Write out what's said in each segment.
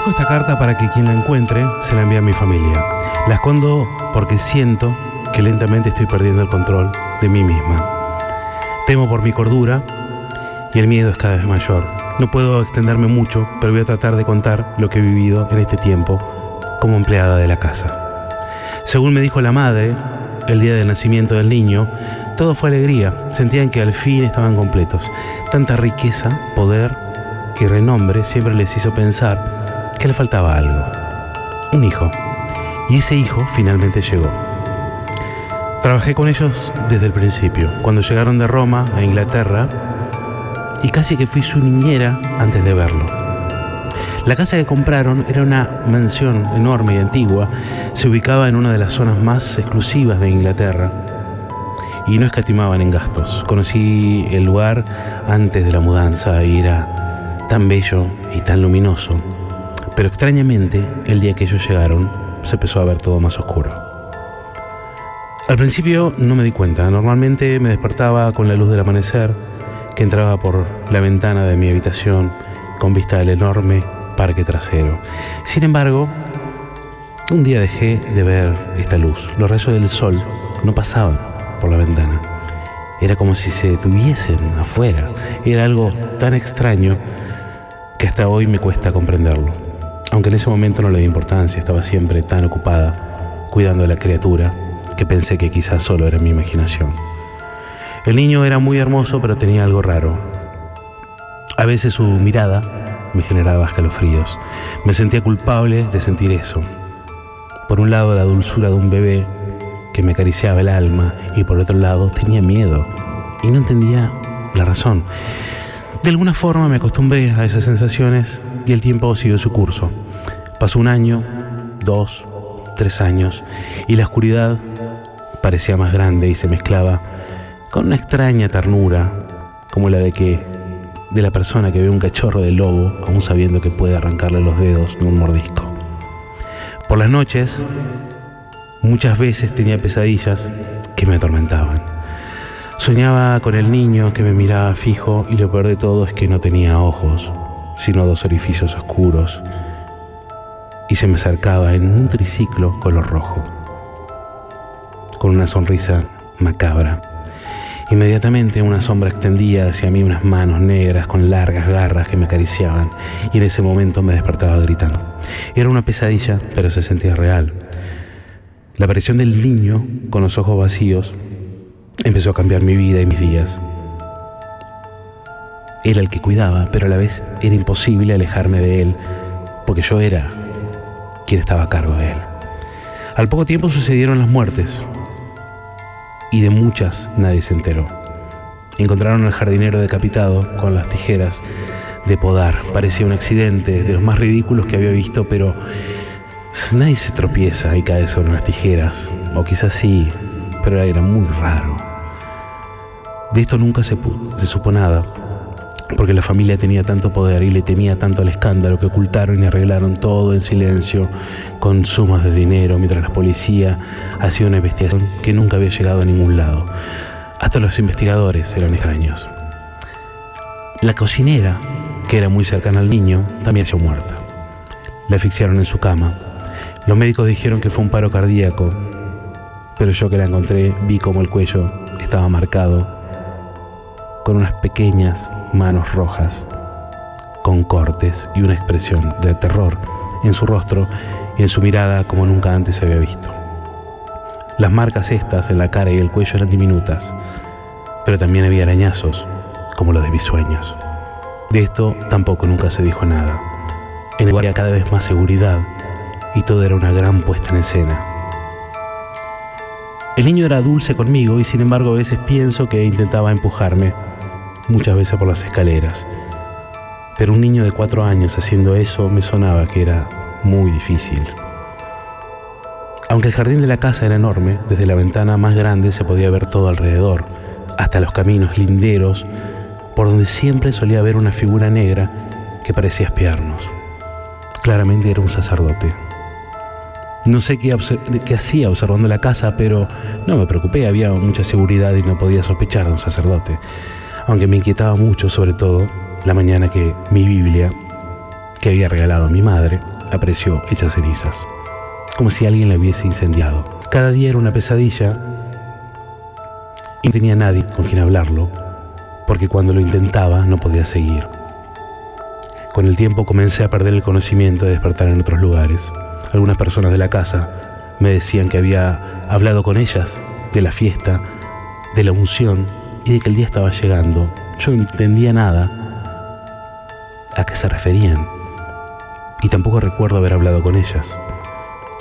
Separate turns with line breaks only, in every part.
Dejo esta carta para que quien la encuentre se la envíe a mi familia. La escondo porque siento que lentamente estoy perdiendo el control de mí misma. Temo por mi cordura y el miedo es cada vez mayor. No puedo extenderme mucho, pero voy a tratar de contar lo que he vivido en este tiempo como empleada de la casa. Según me dijo la madre, el día del nacimiento del niño, todo fue alegría. Sentían que al fin estaban completos. Tanta riqueza, poder y renombre siempre les hizo pensar que le faltaba algo. Un hijo. Y ese hijo finalmente llegó. Trabajé con ellos desde el principio, cuando llegaron de Roma a Inglaterra, y casi que fui su niñera antes de verlo. La casa que compraron era una mansión enorme y antigua, se ubicaba en una de las zonas más exclusivas de Inglaterra y no escatimaban en gastos. Conocí el lugar antes de la mudanza y era tan bello y tan luminoso, pero extrañamente el día que ellos llegaron se empezó a ver todo más oscuro. Al principio no me di cuenta, normalmente me despertaba con la luz del amanecer que entraba por la ventana de mi habitación con vista al enorme parque trasero. Sin embargo, un día dejé de ver esta luz. Los rayos del sol no pasaban por la ventana. Era como si se detuviesen afuera. Era algo tan extraño que hasta hoy me cuesta comprenderlo. Aunque en ese momento no le di importancia, estaba siempre tan ocupada cuidando de la criatura que pensé que quizás solo era mi imaginación. El niño era muy hermoso, pero tenía algo raro. A veces su mirada me generaba escalofríos. Me sentía culpable de sentir eso. Por un lado la dulzura de un bebé que me acariciaba el alma y por otro lado tenía miedo y no entendía la razón. De alguna forma me acostumbré a esas sensaciones y el tiempo siguió su curso. Pasó un año, dos, tres años y la oscuridad parecía más grande y se mezclaba con una extraña ternura como la de que de la persona que ve un cachorro de lobo, aún sabiendo que puede arrancarle los dedos de un mordisco. Por las noches, muchas veces tenía pesadillas que me atormentaban. Soñaba con el niño que me miraba fijo y lo peor de todo es que no tenía ojos, sino dos orificios oscuros, y se me acercaba en un triciclo color rojo, con una sonrisa macabra Inmediatamente una sombra extendía hacia mí unas manos negras con largas garras que me acariciaban y en ese momento me despertaba gritando. Era una pesadilla, pero se sentía real. La aparición del niño con los ojos vacíos empezó a cambiar mi vida y mis días. Era el que cuidaba, pero a la vez era imposible alejarme de él, porque yo era quien estaba a cargo de él. Al poco tiempo sucedieron las muertes, y de muchas nadie se enteró. Encontraron al jardinero decapitado con las tijeras de podar. Parecía un accidente de los más ridículos que había visto, pero nadie se tropieza y cae sobre las tijeras. O quizás sí, pero era muy raro. De esto nunca se, supo nada porque la familia tenía tanto poder y le temía tanto al escándalo que ocultaron y arreglaron todo en silencio, con sumas de dinero, mientras la policía hacía una investigación que nunca había llegado a ningún lado. Hasta los investigadores eran extraños. La cocinera, que era muy cercana al niño, también se muerta. La asfixiaron en su cama. Los médicos dijeron que fue un paro cardíaco, pero yo que la encontré vi como el cuello estaba marcado con unas pequeñas manos rojas, con cortes y una expresión de terror en su rostro y en su mirada como nunca antes se había visto. Las marcas estas en la cara y el cuello eran diminutas, pero también había arañazos, como los de mis sueños. De esto tampoco nunca se dijo nada. En el había cada vez más seguridad y todo era una gran puesta en escena. El niño era dulce conmigo y sin embargo a veces pienso que intentaba empujarme muchas veces por las escaleras. Pero un niño de cuatro años haciendo eso me sonaba que era muy difícil. Aunque el jardín de la casa era enorme, desde la ventana más grande se podía ver todo alrededor, hasta los caminos linderos, por donde siempre solía haber una figura negra que parecía espiarnos. Claramente era un sacerdote. No sé qué, qué, hacía observando la casa, pero no me preocupé, había mucha seguridad y no podía sospechar de un sacerdote aunque me inquietaba mucho sobre todo la mañana que mi Biblia que había regalado mi madre apareció hecha cenizas, como si alguien la hubiese incendiado. Cada día era una pesadilla y no tenía nadie con quien hablarlo, porque cuando lo intentaba no podía seguir. Con el tiempo comencé a perder el conocimiento de despertar en otros lugares. Algunas personas de la casa me decían que había hablado con ellas de la fiesta, de la unción y de que el día estaba llegando. Yo no entendía nada a qué se referían y tampoco recuerdo haber hablado con ellas.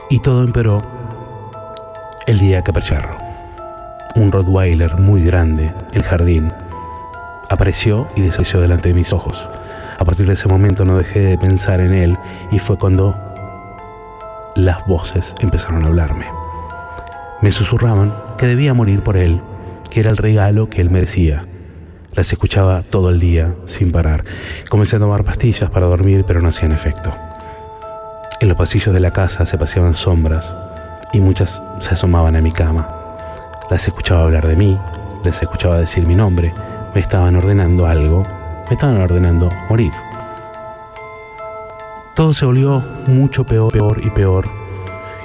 Y todo empeoró el día que apareció un Rottweiler muy grande, el jardín, apareció y desapareció delante de mis ojos. A partir de ese momento no dejé de pensar en él y fue cuando las voces empezaron a hablarme. Me susurraban que debía morir por él, que era el regalo que él merecía. Las escuchaba todo el día, sin parar. Comencé a tomar pastillas para dormir, pero no hacían efecto. En los pasillos de la casa se paseaban sombras y muchas se asomaban a mi cama. Las escuchaba hablar de mí, les escuchaba decir mi nombre, me estaban ordenando algo, me estaban ordenando morir. Todo se volvió mucho peor, peor y peor,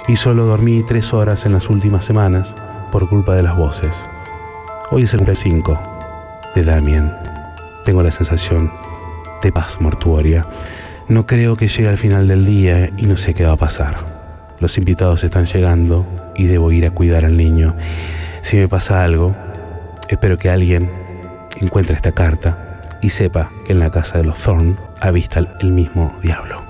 y solo dormí tres horas en las últimas semanas por culpa de las voces. Hoy es el 5 de Damien. Tengo la sensación de paz mortuoria. No creo que llegue al final del día y no sé qué va a pasar. Los invitados están llegando y debo ir a cuidar al niño. Si me pasa algo, espero que alguien encuentre esta carta y sepa que en la casa de los Thorn avista el mismo diablo.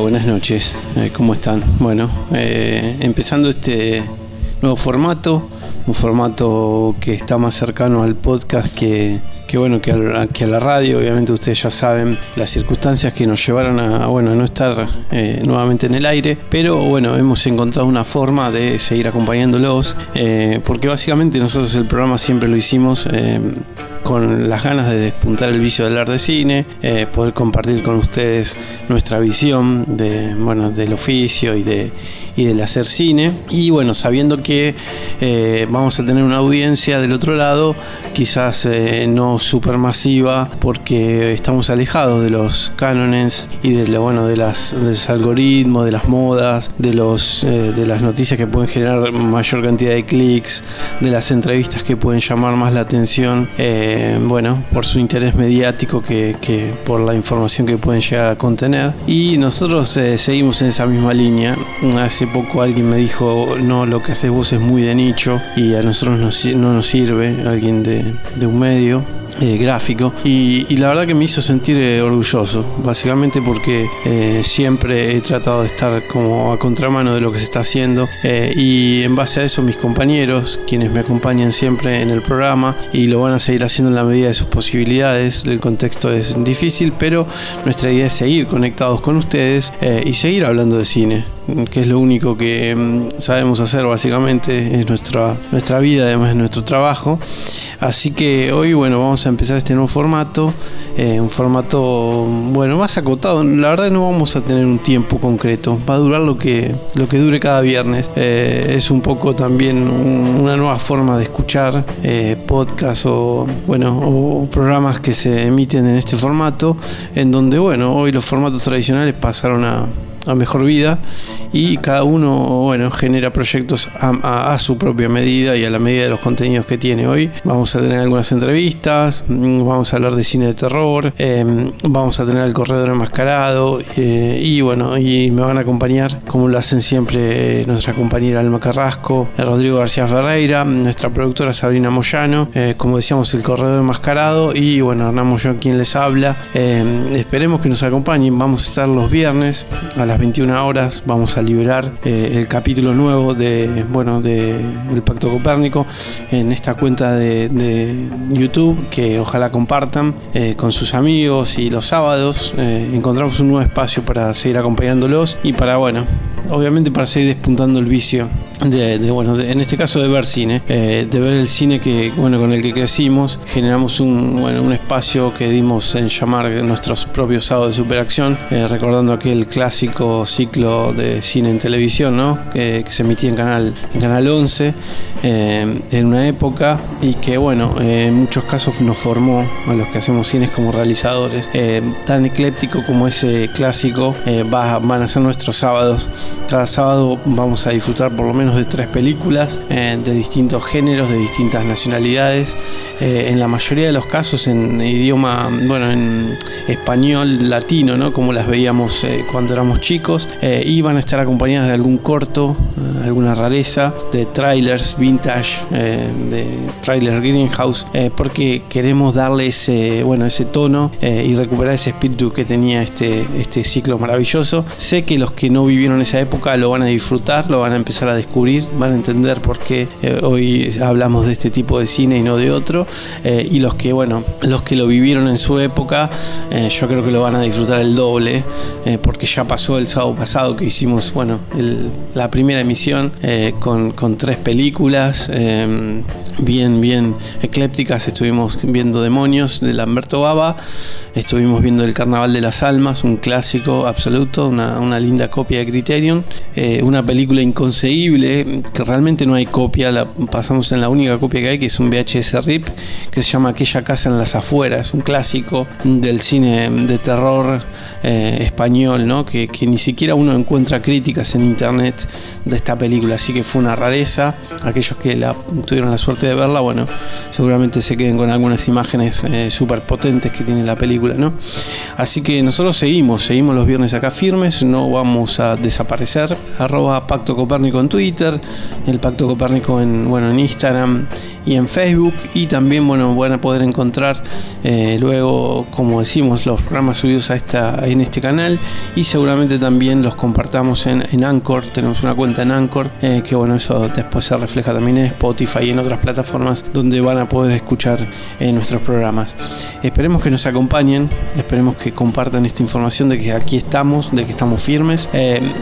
Buenas noches. Eh, ¿Cómo están? Bueno, eh, empezando este nuevo formato, un formato que está más cercano al podcast que, bueno que a, la radio. Obviamente ustedes ya saben las circunstancias que nos llevaron a, bueno no estar eh, nuevamente en el aire, pero bueno hemos encontrado una forma de seguir acompañándolos, porque básicamente nosotros el programa siempre lo hicimos con las ganas de despuntar el vicio del arte de cine, eh, poder compartir con ustedes nuestra visión de, bueno, del oficio y de, y del hacer cine. Y bueno, sabiendo que eh, vamos a tener una audiencia del otro lado, quizás eh, no supermasiva, porque estamos alejados de los cánones y de, bueno, de, las, los algoritmos, de las modas, de, los, eh, de las noticias que pueden generar mayor cantidad de clics, de las entrevistas que pueden llamar más la atención, bueno, por su interés mediático que, que, por la información que pueden llegar a contener. Y nosotros seguimos en esa misma línea. Hace poco alguien me dijo, no, lo que haces vos es muy de nicho y a nosotros no, nos sirve, alguien de, un medio. Eh, gráfico y, la verdad que me hizo sentir eh, orgulloso básicamente porque eh, siempre he tratado de estar como a contramano de lo que se está haciendo y en base a eso mis compañeros quienes me acompañan siempre en el programa y lo van a seguir haciendo en la medida de sus posibilidades el contexto es difícil pero nuestra idea es seguir conectados con ustedes y seguir hablando de cine que es lo único que mm, sabemos hacer básicamente, es nuestra, nuestra vida, además de nuestro trabajo. Así que hoy, bueno, vamos a empezar este nuevo formato, eh, un formato, bueno, más acotado. La verdad no vamos a tener un tiempo concreto, va a durar lo que, lo que dure cada viernes. Eh, es un poco también una nueva forma de escuchar eh, podcasts o, bueno, o programas que se emiten en este formato, en donde, bueno, hoy los formatos tradicionales pasaron a a mejor vida y cada uno bueno genera proyectos a, su propia medida y a la medida de los contenidos que tiene hoy. Vamos a tener algunas entrevistas mm, vamos a hablar de cine de terror em, vamos a tener el corredor enmascarado eh, y bueno y me van a acompañar como lo hacen siempre nuestra compañera Alma Carrasco Rodrigo García Ferreira nuestra productora Sabrina Moyano eh, como decíamos el corredor enmascarado y bueno Hernán Moyano quien les habla. Em, esperemos que nos acompañen. Vamos a estar los viernes a las 21 horas vamos liberar eh, el capítulo nuevo de bueno de, del Pacto Copérnico en esta cuenta de, YouTube que ojalá compartan eh, con sus amigos. Y los sábados eh, encontramos un nuevo espacio para seguir acompañándolos y para bueno obviamente para seguir despuntando el vicio de, bueno, en este caso de ver cine, de ver el cine que, bueno, con el que crecimos, generamos un, bueno, un espacio que dimos en llamar nuestros propios sábados de superacción, eh, recordando aquel clásico ciclo de cine en televisión, ¿no? que, se emitía en Canal, en canal 11 eh, en una época y que, bueno, en muchos casos nos formó a los que hacemos cines como realizadores. tan ecléptico como ese clásico va, van a ser nuestros sábados. Cada sábado vamos a disfrutar por lo menos de tres películas eh, de distintos géneros, de distintas nacionalidades, eh, en la mayoría de los casos en idioma, bueno, en español latino, ¿no? como las veíamos eh, cuando éramos chicos, y van a estar acompañadas de algún corto, alguna rareza, de trailers vintage, de trailer greenhouse, porque queremos darle ese, bueno, ese tono y recuperar ese espíritu que tenía este, este ciclo maravilloso. Sé que los que no vivieron esa época lo van a disfrutar, lo van a empezar a descubrir van a entender por qué eh, hoy hablamos de este tipo de cine y no de otro. Eh, y los que, bueno, los que lo vivieron en su época, eh, yo creo que lo van a disfrutar el doble, porque ya pasó el sábado pasado que hicimos, bueno, la primera emisión con, con, tres películas bien, bien eclépticas. Estuvimos viendo Demonios de Lamberto Baba, estuvimos viendo El Carnaval de las Almas, un clásico absoluto, una, linda copia de Criterion, una película inconcebible que realmente no hay copia, la pasamos en la única copia que hay, que es un VHS RIP, que se llama Aquella casa en las afueras, un clásico del cine de terror eh, español, ¿no? Que, ni siquiera uno encuentra críticas en internet de esta película, así que fue una rareza. Aquellos que la, tuvieron la suerte de verla, bueno, seguramente se queden con algunas imágenes eh, súper potentes que tiene la película, ¿no? Así que nosotros seguimos, seguimos los viernes acá firmes, no vamos a desaparecer. Arroba Pacto Copérnico en Twitter, el Pacto Copérnico en, bueno, en Instagram y en Facebook. Y también bueno, van a poder encontrar eh, luego, como decimos, los programas subidos a esta, en este canal. Y seguramente también los compartamos en, en Anchor. Tenemos una cuenta en Anchor, eh, que bueno, eso después se refleja también en Spotify y en otras plataformas donde van a poder escuchar eh, nuestros programas. Esperemos que nos acompañen, esperemos que compartan esta información de que aquí estamos, de que estamos firmes.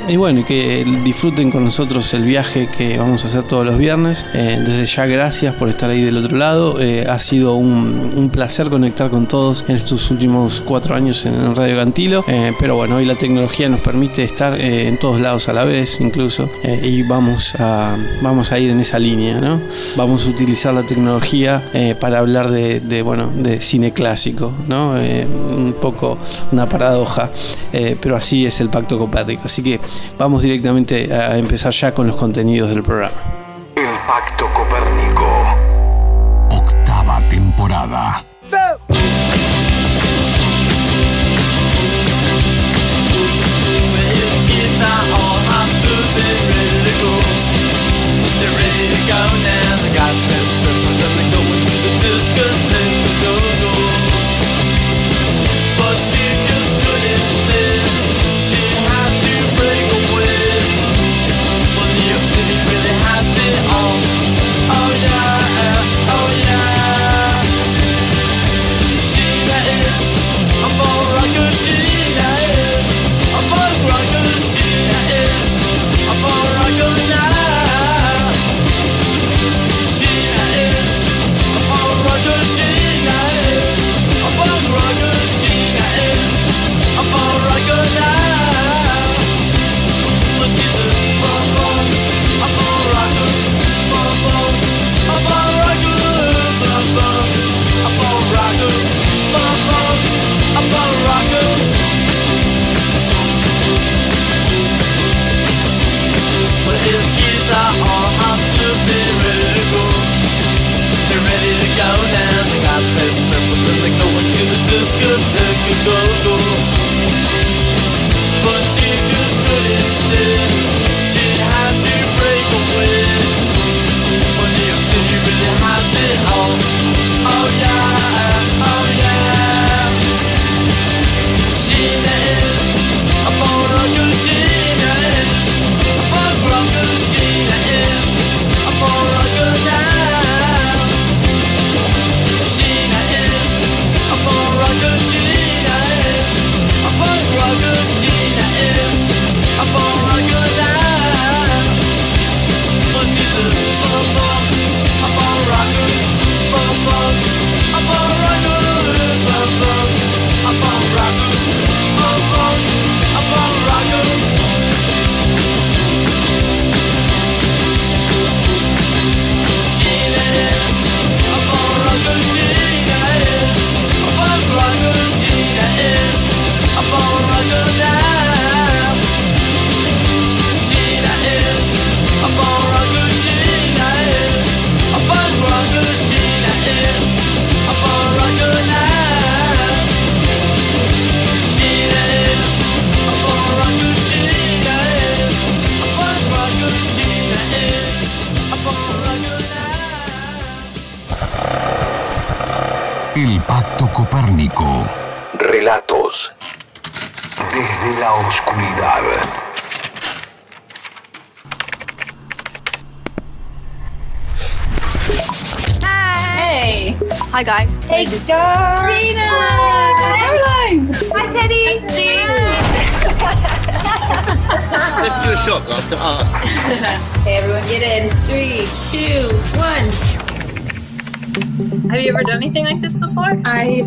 y bueno, y que disfruten con nosotros el viaje que vamos a hacer todos los viernes. desde ya, gracias por estar ahí del otro lado. Eh, ha sido un, placer conectar con todos en estos últimos cuatro años en Radio Cantilo. Eh, pero bueno, hoy la tecnología nos permite estar eh, en todos lados a la vez, incluso. y vamos a, vamos a ir en esa línea, ¿no? Vamos a utilizar la tecnología para hablar de, bueno, de cine clásico, ¿no? un poco una paradoja, pero así es el Pacto Copérnico. Así que vamos directamente a empezar ya con los contenidos del programa.
El Pacto Copérnico temporada.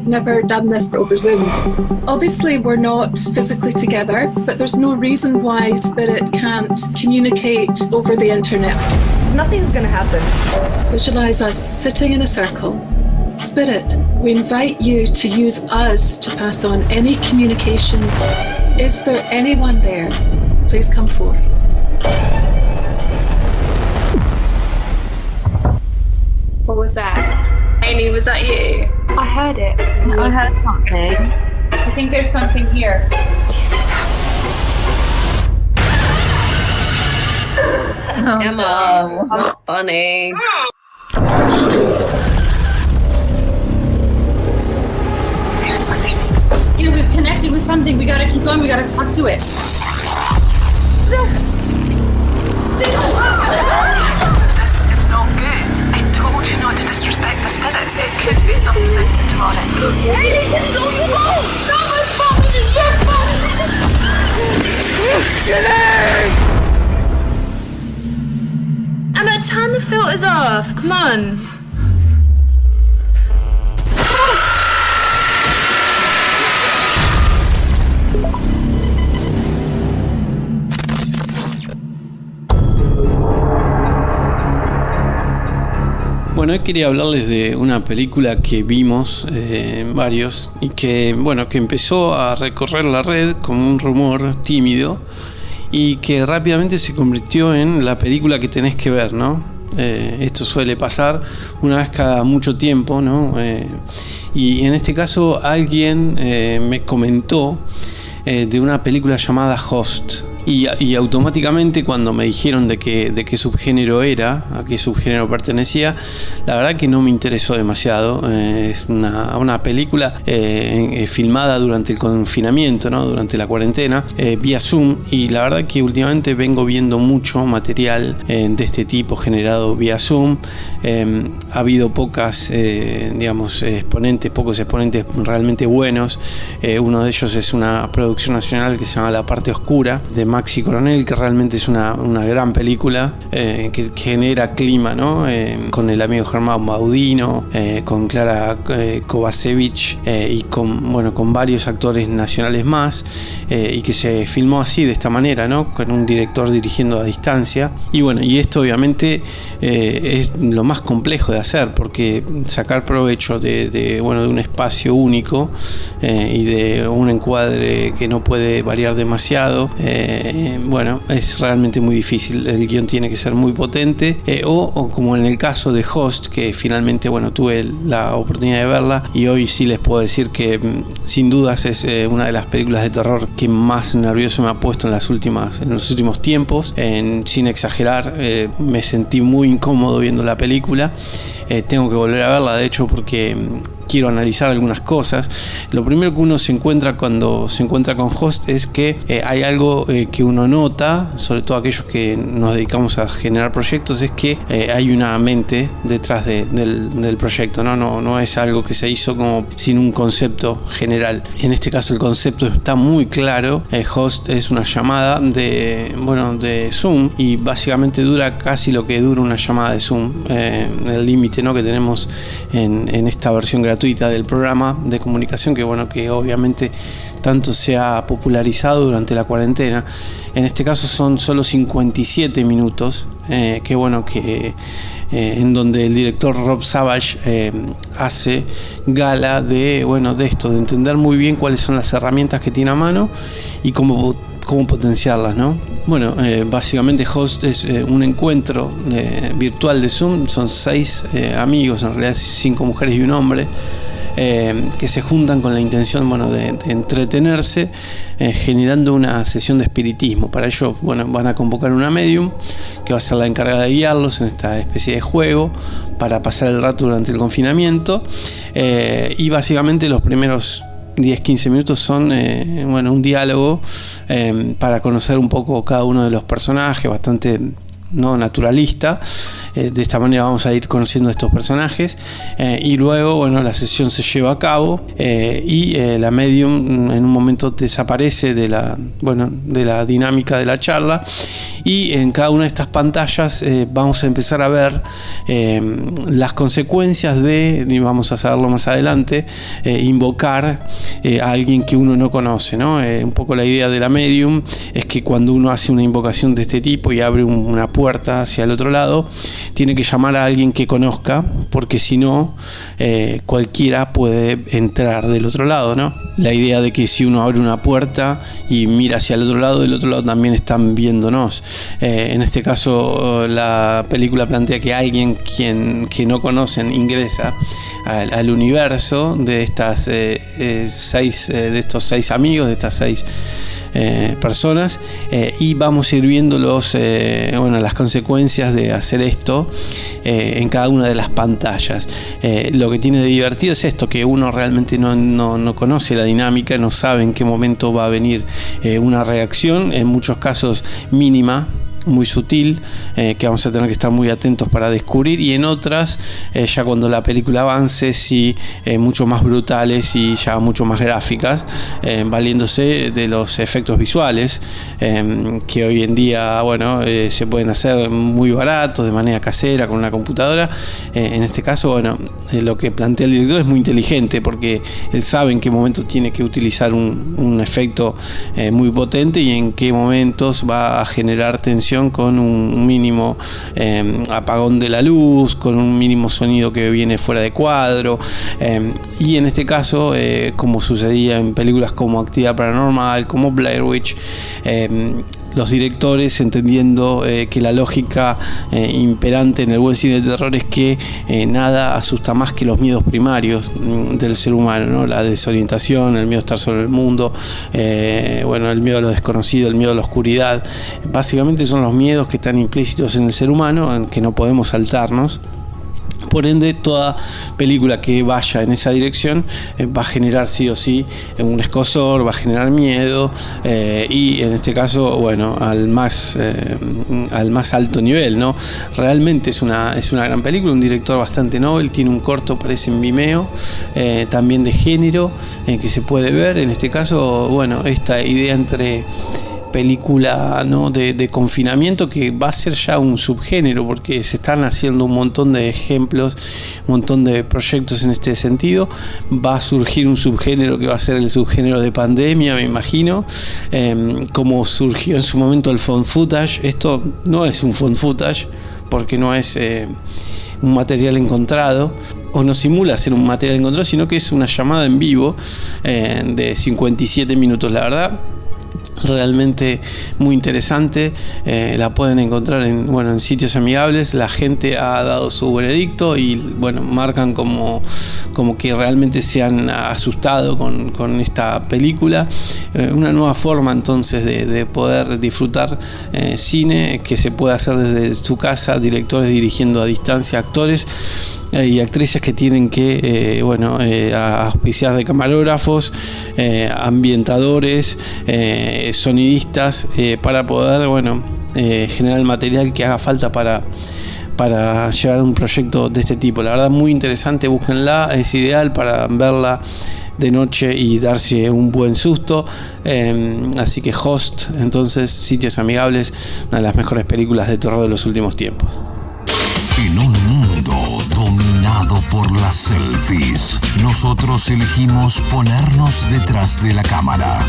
Never done this over Zoom. Obviously, we're not physically together, but there's no reason why Spirit can't communicate over the internet.
Nothing's going to happen.
Visualize us sitting in a circle. Spirit, we invite you to use us to pass on any communication. Is there anyone there? Please come forth. What was that? Amy, was that you?
I heard it.
I heard something.
I think there's something here.
Oh, Emma, how funny.
There's something. You know, we've connected with something. We gotta keep going. We gotta talk to it.
Come on.
Bueno, hoy quería hablarles de una película que vimos eh, varios y que, bueno, que empezó a recorrer la red como un rumor tímido y que rápidamente se convirtió en la película que tenés que ver, ¿no? Eh, esto suele pasar una vez cada mucho tiempo, ¿no? Eh, y en este caso alguien eh, me comentó de una película llamada Host. Y, automáticamente cuando me dijeron de qué, de qué subgénero era, a qué subgénero pertenecía, la verdad que no me interesó demasiado. Eh, es una, una película eh, eh, filmada durante el confinamiento, ¿no? durante la cuarentena, vía Zoom. Y la verdad que últimamente vengo viendo mucho material de este tipo generado vía Zoom. Ha habido pocas, digamos, exponentes, pocos exponentes realmente buenos. Uno de ellos es una producción nacional que se llama La parte oscura de Maxi Coronel, que realmente es una, una gran película eh, que genera clima, ¿no? Eh, con el amigo Germán Baudino, eh, con Clara eh, Kovacevic eh, y con, bueno, con varios actores nacionales más, eh, y que se filmó así, de esta manera, ¿no? Con un director dirigiendo a distancia. Y bueno, y esto obviamente es lo más complejo de hacer, porque sacar provecho de, de, bueno, de un espacio único y de un encuadre que no puede variar demasiado, eh, bueno, es realmente muy difícil. El guion tiene que ser muy potente, eh, o, como en el caso de Host, que finalmente, bueno, tuve la oportunidad de verla y hoy sí les puedo decir que mm, sin dudas es eh, una de las películas de terror que más nervioso me ha puesto en las últimas, en los últimos tiempos. En, sin exagerar, eh, me sentí muy incómodo viendo la película. Eh, tengo que volver a verla, de hecho, porque mm, quiero analizar algunas cosas. Lo primero que uno se encuentra cuando se encuentra con Host es que eh, hay algo eh, que uno nota, sobre todo aquellos que nos dedicamos a generar proyectos, es que eh, hay una mente detrás de, del, proyecto, ¿no? ¿no? No es algo que se hizo como sin un concepto general. En este caso el concepto está muy claro. Host es una llamada de, bueno, de Zoom y básicamente dura casi lo que dura una llamada de Zoom. el límite ¿no? que tenemos en, en esta versión gratuita gratuita del programa de comunicación que bueno que obviamente tanto se ha popularizado durante la cuarentena. En este caso son solo 57 minutos eh, que bueno que eh, en donde el director Rob Savage eh, hace gala de bueno de esto de entender muy bien cuáles son las herramientas que tiene a mano y cómo cómo potenciarlas, ¿no? Bueno, eh, básicamente Host es eh, un encuentro eh, virtual de Zoom, son seis amigos, en realidad cinco mujeres y un hombre, que se juntan con la intención, bueno, de, de entretenerse, generando una sesión de espiritismo. Para ello, bueno, van a convocar una medium que va a ser la encargada de guiarlos en esta especie de juego para pasar el rato durante el confinamiento y básicamente los primeros 10-15 minutos son eh, bueno, un diálogo eh, para conocer un poco cada uno de los personajes, bastante no naturalista. Eh, de esta manera vamos a ir conociendo a estos personajes. Eh, y luego, bueno, la sesión se lleva a cabo eh, y la medium en un momento desaparece de la, bueno, de la dinámica de la charla. Y en cada una de estas pantallas vamos a empezar a ver las consecuencias de, y vamos a saberlo más adelante, invocar a alguien que uno no conoce. ¿no? un poco la idea de la medium es que cuando uno hace una invocación de este tipo y abre un, una puerta hacia el otro lado, tiene que llamar a alguien que conozca, porque si no, eh, cualquiera puede entrar del otro lado, ¿no? La idea de que si uno abre una puerta y mira hacia el otro lado, del otro lado también están viéndonos. Eh, en este caso, la película plantea que alguien quien que no conocen ingresa al, universo de estas eh, seis, de estos seis amigos, de estas seis eh, personas eh, y vamos a ir viendo eh, bueno, las consecuencias de hacer esto en cada una de las pantallas. lo que tiene de divertido es esto, que uno realmente no, no, no, conoce la dinámica, no sabe en qué momento va a venir una reacción, en muchos casos mínima, muy sutil eh, que vamos a tener que estar muy atentos para descubrir y en otras eh, ya cuando la película avance sí eh, mucho más brutales y ya mucho más gráficas valiéndose de los efectos visuales que hoy en día bueno se pueden hacer muy baratos de manera casera con una computadora. En este caso bueno lo que plantea el director es muy inteligente porque él sabe en qué momento tiene que utilizar un, un efecto muy potente y en qué momentos va a generar tensión con un mínimo em, apagón de la luz, con un mínimo sonido que viene fuera de cuadro. Em, y en este caso, eh, como sucedía en películas como Actividad Paranormal, como Blair Witch, em, los directores entendiendo eh, que la lógica eh, imperante en el buen cine de terror es que eh, nada asusta más que los miedos primarios mm, del ser humano, la desorientación, el miedo a estar sobre el mundo, bueno, el miedo a lo desconocido, el miedo a la oscuridad. Básicamente son los miedos que están implícitos en el ser humano, en que no podemos saltarnos. Por ende, toda película que vaya en esa dirección eh, va a generar sí o sí un escosor, va a generar miedo eh, y en este caso, bueno, al más, eh, al más alto nivel, ¿no? Realmente es una, es una gran película, un director bastante noble, tiene un corto, parece en Vimeo, también de género, que se puede ver. En este caso, bueno, esta idea entre película ¿no? de, confinamiento que va a ser ya un subgénero porque se están haciendo un montón de ejemplos, un montón de proyectos en este sentido. Va a surgir un subgénero que va a ser el subgénero de pandemia, me imagino, em, como surgió en su momento el phone footage. Esto no es un phone footage porque no es... Eh, un material encontrado, o no simula ser un material encontrado, sino que es una llamada en vivo eh, de 57 minutos, la verdad realmente muy interesante. Eh, la pueden encontrar en, bueno, en sitios amigables. La gente ha dado su veredicto y bueno, marcan como, como que realmente se han asustado con, esta película. Eh, una nueva forma entonces de, poder disfrutar eh, cine que se puede hacer desde su casa, directores dirigiendo a distancia, actores y actrices que tienen que bueno auspiciar de camarógrafos ambientadores sonidistas eh, para poder bueno, eh, generar el material que haga falta para, para llevar un proyecto de este tipo. La verdad muy interesante, búsquenla, es ideal para verla de noche y darse un buen susto. Em, así que Host, entonces, Sitios Amigables, una de las mejores películas de terror de los últimos tiempos.
En un mundo dominado por las selfies, nosotros elegimos ponernos detrás de la cámara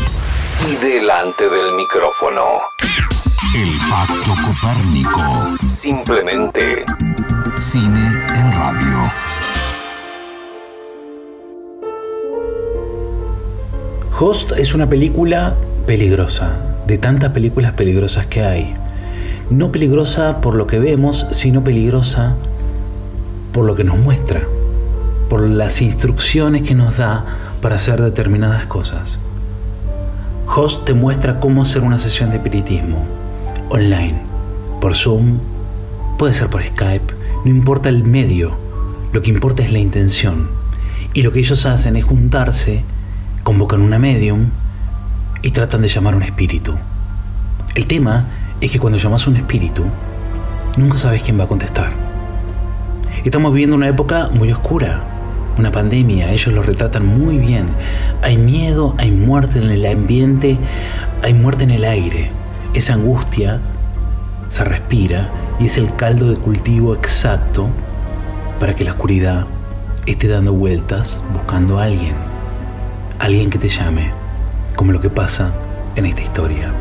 y delante del micrófono.
El Pacto Copérnico.
Simplemente
cine en radio.
Host es una película peligrosa, de tantas películas peligrosas que hay. No peligrosa por lo que vemos, sino peligrosa por lo que nos muestra, por las instrucciones que nos da para hacer determinadas cosas. Host te muestra cómo hacer una sesión de espiritismo online, por Zoom, puede ser por Skype, no importa el medio, lo que importa es la intención. Y lo que ellos hacen es juntarse, convocan una medium y tratan de llamar a un espíritu. El tema es que cuando llamas a un espíritu, nunca sabes quién va a contestar. Estamos viviendo una época muy oscura, una pandemia, ellos lo retratan muy bien. Hay miedo, hay muerte en el ambiente, hay muerte en el aire. Esa angustia se respira y es el caldo de cultivo exacto para que la oscuridad esté dando vueltas buscando a alguien. Alguien que te llame, como lo que pasa en esta historia.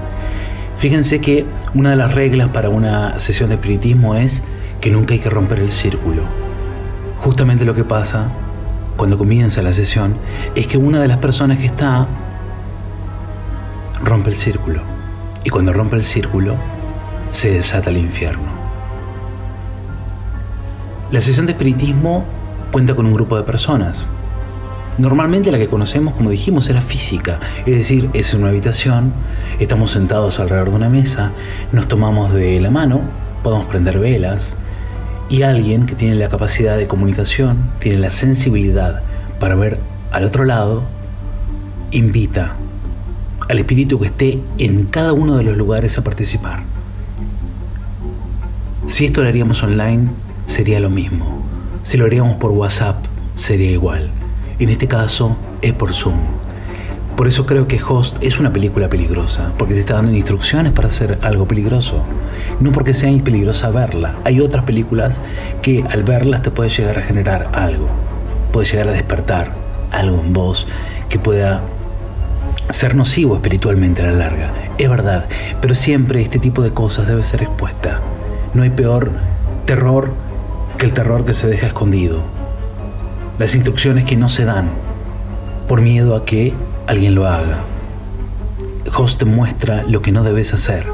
Fíjense que una de las reglas para una sesión de espiritismo es que nunca hay que romper el círculo. Justamente lo que pasa cuando comienza la sesión es que una de las personas que está rompe el círculo. Y cuando rompe el círculo, se desata el infierno. La sesión de espiritismo cuenta con un grupo de personas. Normalmente la que conocemos, como dijimos, era física, es decir, es una habitación, estamos sentados alrededor de una mesa, nos tomamos de la mano, podemos prender velas, y alguien que tiene la capacidad de comunicación, tiene la sensibilidad para ver al otro lado, invita al espíritu que esté en cada uno de los lugares a participar. Si esto lo haríamos online, sería lo mismo. Si lo haríamos por WhatsApp, sería igual. En este caso, es por Zoom. Por eso creo que Host es una película peligrosa, porque te está dando instrucciones para hacer algo peligroso. No porque sea peligrosa verla. Hay otras películas que al verlas te puede llegar a generar algo. Puede llegar a despertar algo en vos que pueda ser nocivo espiritualmente a la larga. Es verdad, pero siempre este tipo de cosas debe ser expuesta. No hay peor terror que el terror que se deja escondido. Las instrucciones que no se dan por miedo a que alguien lo haga. Host muestra lo que no debes hacer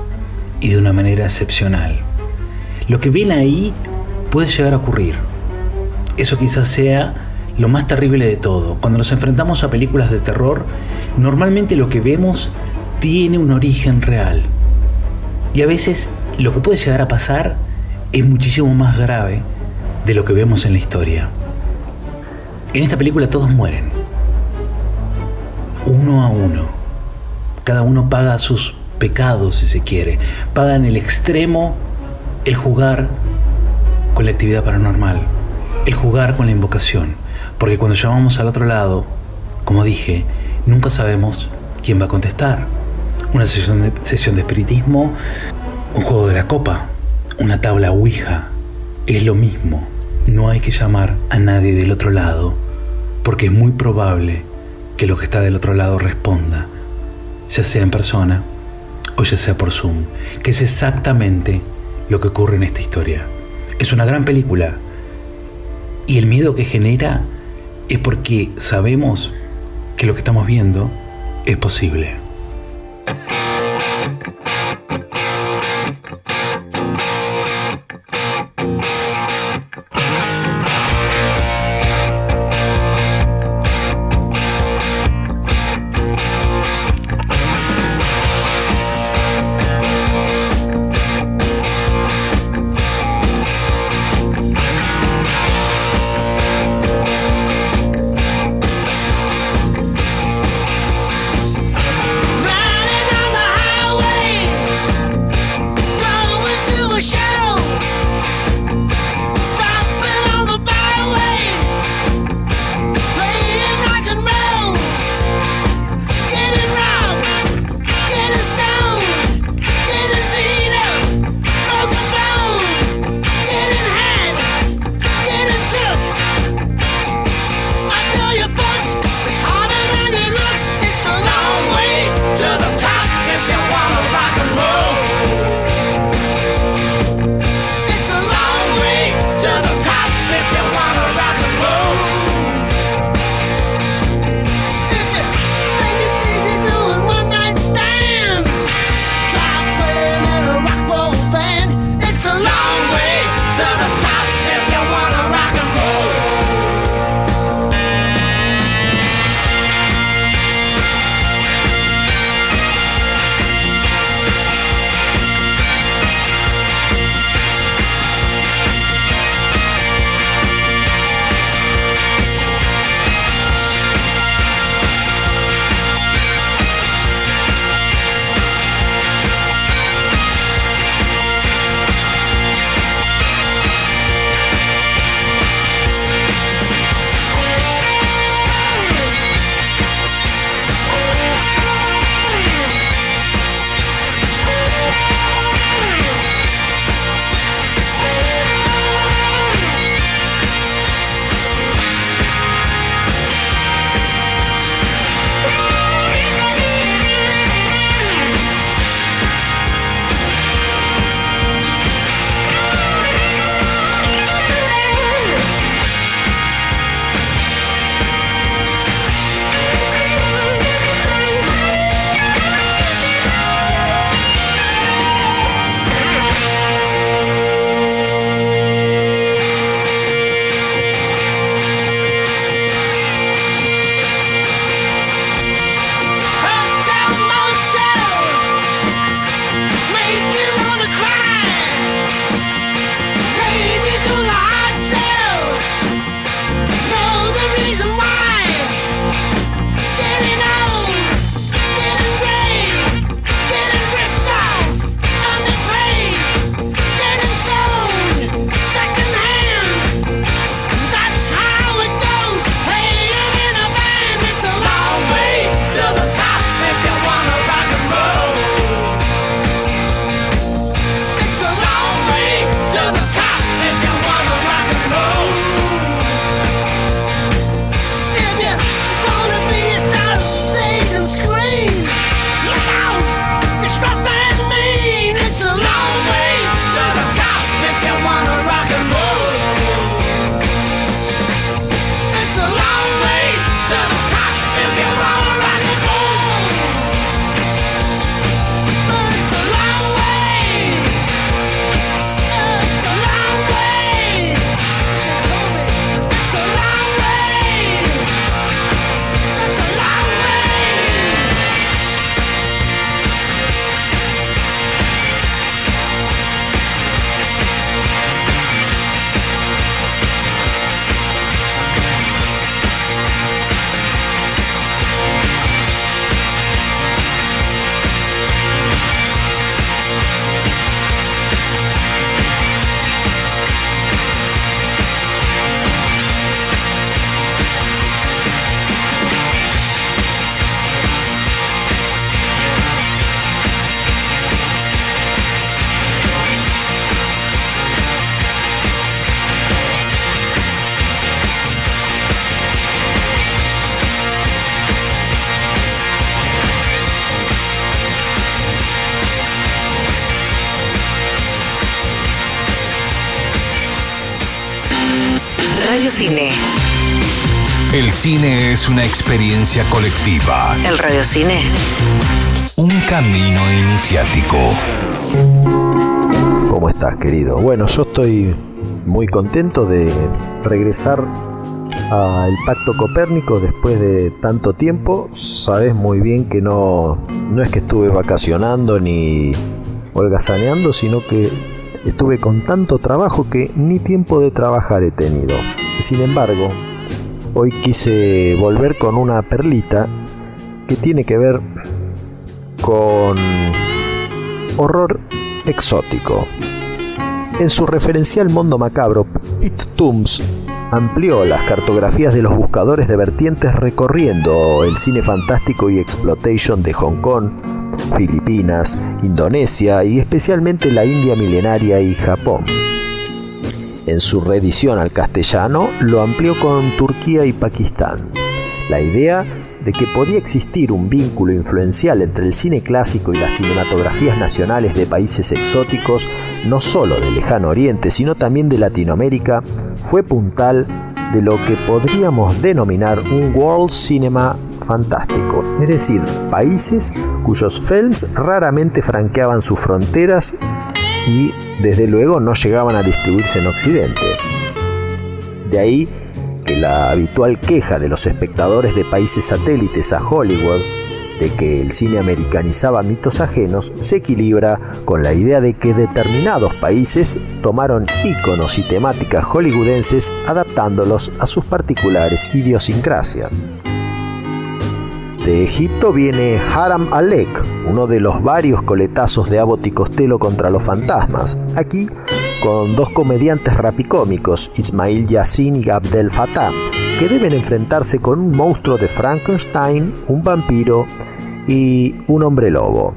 y de una manera excepcional. Lo que viene ahí puede llegar a ocurrir. Eso quizás sea lo más terrible de todo. Cuando nos enfrentamos a películas de terror, normalmente lo que vemos tiene un origen real. Y a veces lo que puede llegar a pasar es muchísimo más grave de lo que vemos en la historia. En esta película todos mueren. Uno a uno. Cada uno paga sus pecados, si se quiere. Paga en el extremo el jugar con la actividad paranormal, el jugar con la invocación. Porque cuando llamamos al otro lado, como dije, nunca sabemos quién va a contestar. Una sesión de, de espiritismo, un juego de la copa, una tabla Ouija, es lo mismo. No hay que llamar a nadie del otro lado, porque es muy probable que lo que está del otro lado responda, ya sea en persona o ya sea por Zoom, que es exactamente lo que ocurre en esta historia. Es una gran película y el miedo que genera es porque sabemos que lo que estamos viendo es posible.
Cine
es una experiencia colectiva.
El Radio Cine.
Un camino iniciático.
¿Cómo estás, querido? Bueno, yo estoy muy contento de regresar al Pacto Copérnico después de tanto tiempo. Sabes muy bien que no, no es que estuve vacacionando ni holgazaneando, sino que estuve con tanto trabajo que ni tiempo de trabajar he tenido. Sin embargo, hoy quise volver con una perlita que tiene que ver con horror exótico. En su referencial Mundo Macabro, Pete Toombs amplió las cartografías de los buscadores de vertientes recorriendo el cine fantástico y exploitation de Hong Kong, Filipinas, Indonesia y especialmente la India milenaria y Japón. En su reedición al castellano lo amplió con Turquía y Pakistán. La idea de que podía existir un vínculo influencial entre el cine clásico y las cinematografías nacionales de países exóticos, no solo del lejano oriente, sino también de Latinoamérica, fue puntal de lo que podríamos denominar un world cinema fantástico, es decir, países cuyos films raramente franqueaban sus fronteras y desde luego no llegaban a distribuirse en Occidente. De ahí que la habitual queja de los espectadores de países satélites a Hollywood de que el cine americanizaba mitos ajenos se equilibra con la idea de que determinados países tomaron íconos y temáticas hollywoodenses adaptándolos a sus particulares idiosincrasias. De Egipto viene Haram Alek, uno de los varios coletazos de Abbott y Costello contra los fantasmas. Aquí con dos comediantes rapicómicos, Ismail Yassin y Abdel Fattah, que deben enfrentarse con un monstruo de Frankenstein, un vampiro y un hombre lobo.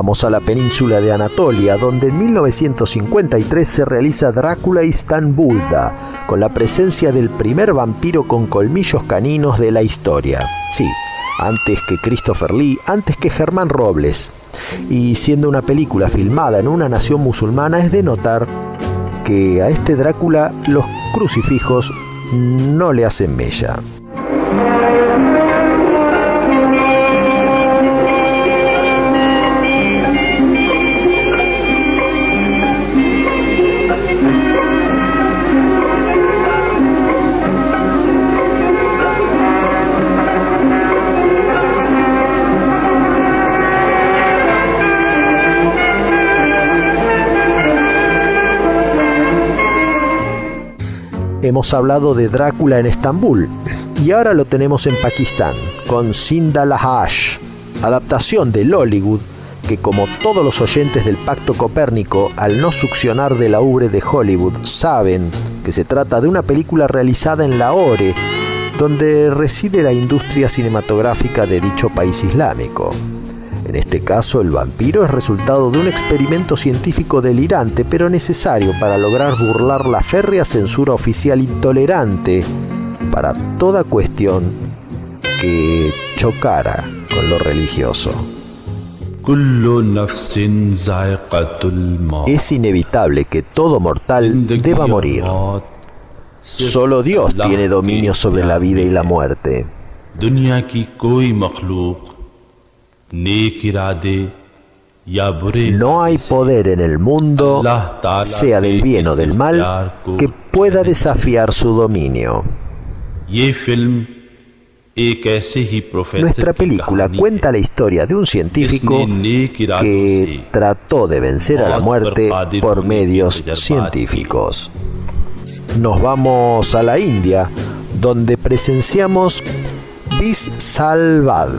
Vamos a la península de Anatolia, donde en 1953 se realiza Drácula Istanbulda, con la presencia del primer vampiro con colmillos caninos de la historia. Sí, antes que Christopher Lee, antes que Germán Robles. Y siendo una película filmada en una nación musulmana, es de notar que a este Drácula los crucifijos no le hacen mella. Hemos hablado de Drácula en Estambul y ahora lo tenemos en Pakistán con Sinda Lahash, adaptación de Lollywood que como todos los oyentes del Pacto Copérnico, al no succionar de la ubre de Hollywood, saben que se trata de una película realizada en Lahore, donde reside la industria cinematográfica de dicho país islámico. En este caso, el vampiro es resultado de un experimento científico delirante, pero necesario para lograr burlar la férrea censura oficial intolerante para toda cuestión que chocara con lo religioso. Es inevitable que todo mortal deba morir. Solo Dios tiene dominio sobre la vida y la muerte. No hay poder en el mundo, sea del bien o del mal, que pueda desafiar su dominio. Nuestra película cuenta la historia de un científico que trató de vencer a la muerte por medios científicos. Nos vamos a la India, donde presenciamos Bis Salvad,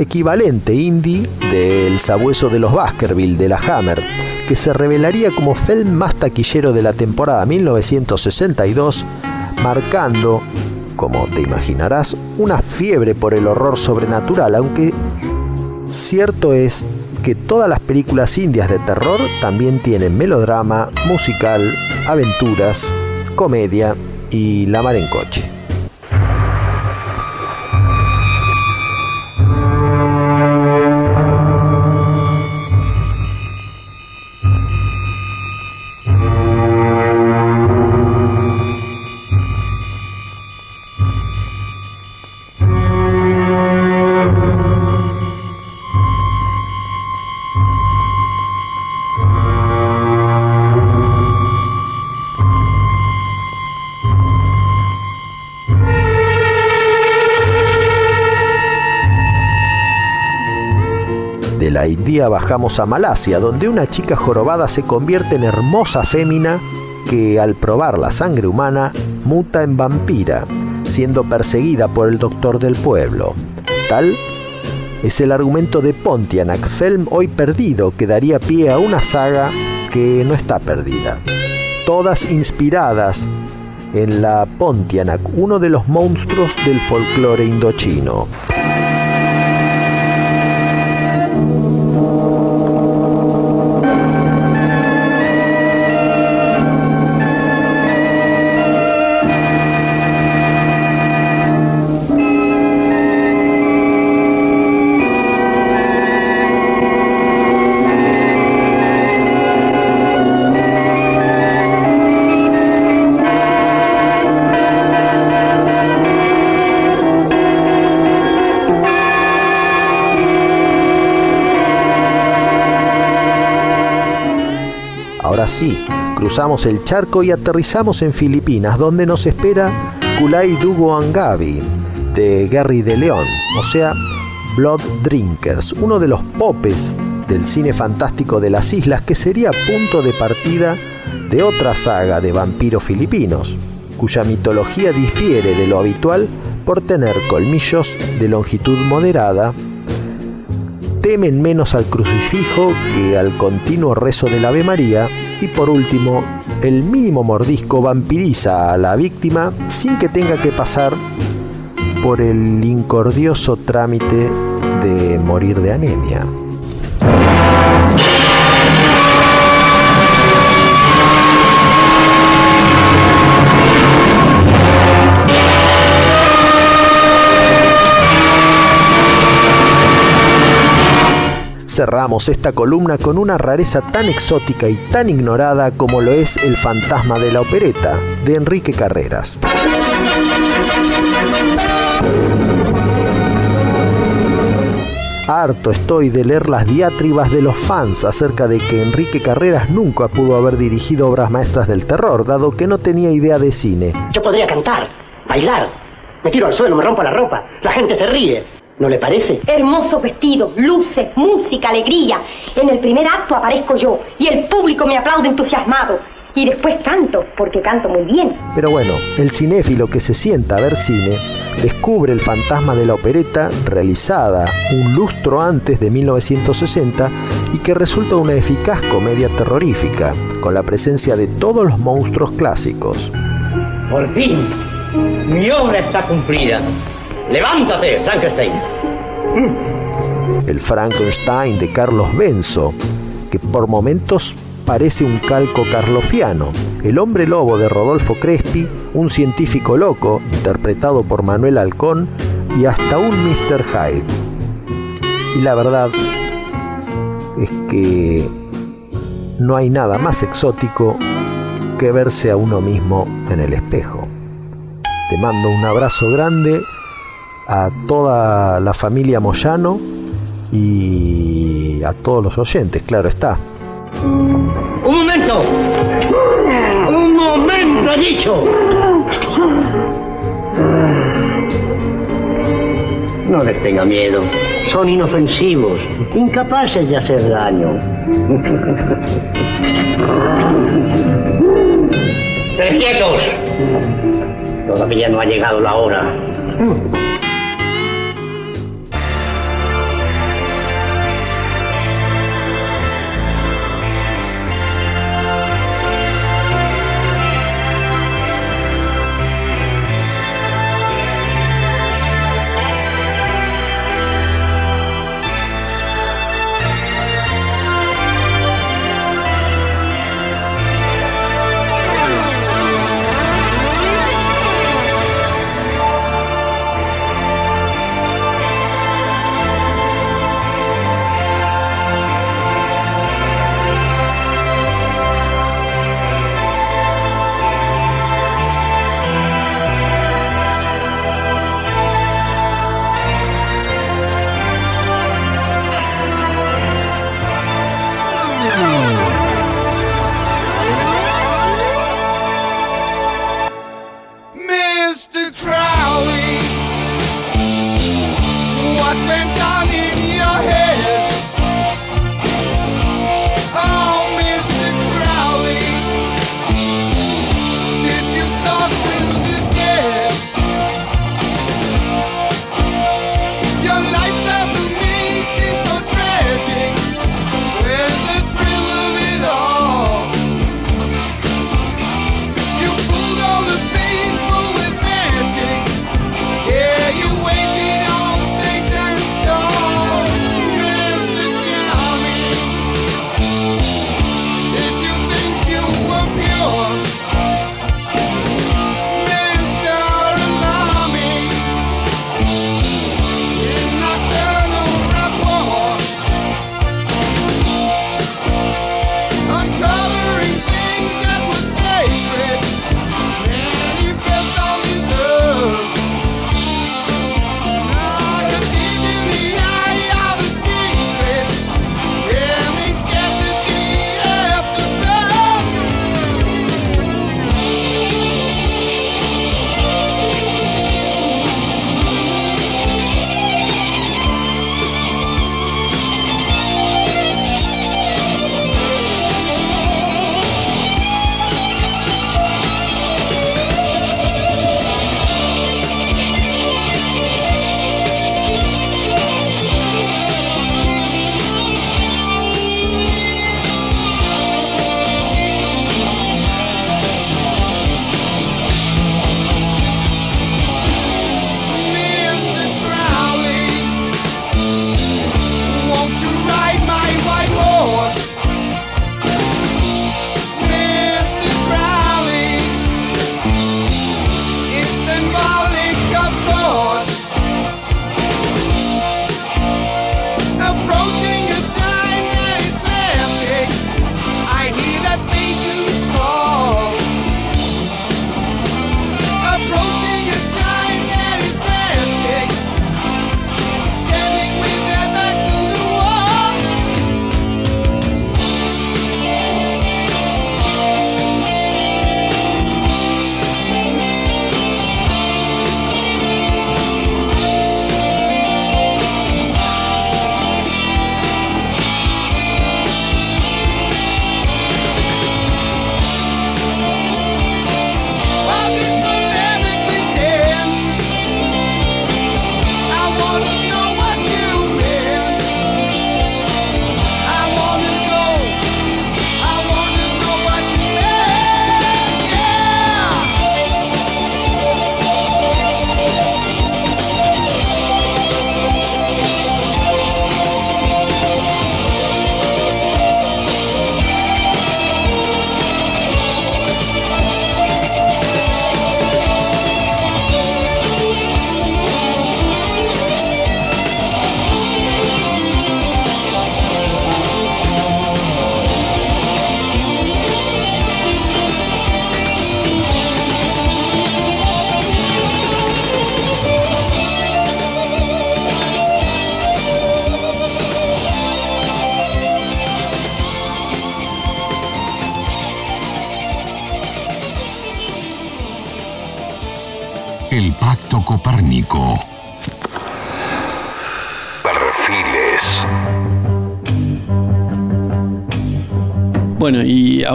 equivalente indie del sabueso de los Baskerville de la Hammer, que se revelaría como film más taquillero de la temporada 1962, marcando como te imaginarás, una fiebre por el horror sobrenatural, aunque cierto es que todas las películas indias de terror también tienen melodrama, musical, aventuras, comedia y la mar en coche. Bajamos a Malasia, donde una chica jorobada se convierte en hermosa fémina que al probar la sangre humana muta en vampira, siendo perseguida por el doctor del pueblo. Tal es el argumento de Pontianak, film hoy perdido, que daría pie a una saga que no está perdida. Todas inspiradas en la Pontianak, uno de los monstruos del folclore indochino. Ahora sí, cruzamos el charco y aterrizamos en Filipinas, donde nos espera Kulai Dugo Angabi, de Gary de León, o sea, Blood Drinkers, uno de los popes del cine fantástico de las islas, que sería punto de partida de otra saga de vampiros filipinos, cuya mitología difiere de lo habitual por tener colmillos de longitud moderada, temen menos al crucifijo que al continuo rezo del Ave María y por último, el mínimo mordisco vampiriza a la víctima sin que tenga que pasar por el incordioso trámite de morir de anemia. Cerramos esta columna con una rareza tan exótica y tan ignorada como lo es El fantasma de la opereta, de Enrique Carreras. Harto estoy de leer las diatribas de los fans acerca de que Enrique Carreras nunca pudo haber dirigido obras maestras del terror, dado que no tenía idea de cine.
Yo podría cantar, bailar, me tiro al suelo, me rompo la ropa, la gente se ríe. ¿No le parece?
Hermosos vestidos, luces, música, alegría. En el primer acto aparezco yo y el público me aplaude entusiasmado. Y después canto, porque canto muy bien.
Pero bueno, el cinéfilo que se sienta a ver cine descubre el fantasma de la opereta realizada un lustro antes de 1960 y que resulta una eficaz comedia terrorífica, con la presencia de todos los monstruos clásicos.
Por fin, mi obra está cumplida. Levántate, Frankenstein.
El Frankenstein de Carlos Benzo, que por momentos parece un calco carlofiano. El hombre lobo de Rodolfo Crespi, un científico loco, interpretado por Manuel Halcón, y hasta un Mr. Hyde. Y la verdad es que no hay nada más exótico que verse a uno mismo en el espejo. Te mando un abrazo grande a toda la familia Moyano y a todos los oyentes, claro está.
Un momento. Un momento, dicho. No les tenga miedo. Son inofensivos, incapaces de hacer daño. ¡Tres quietos! Todavía no ha llegado la hora.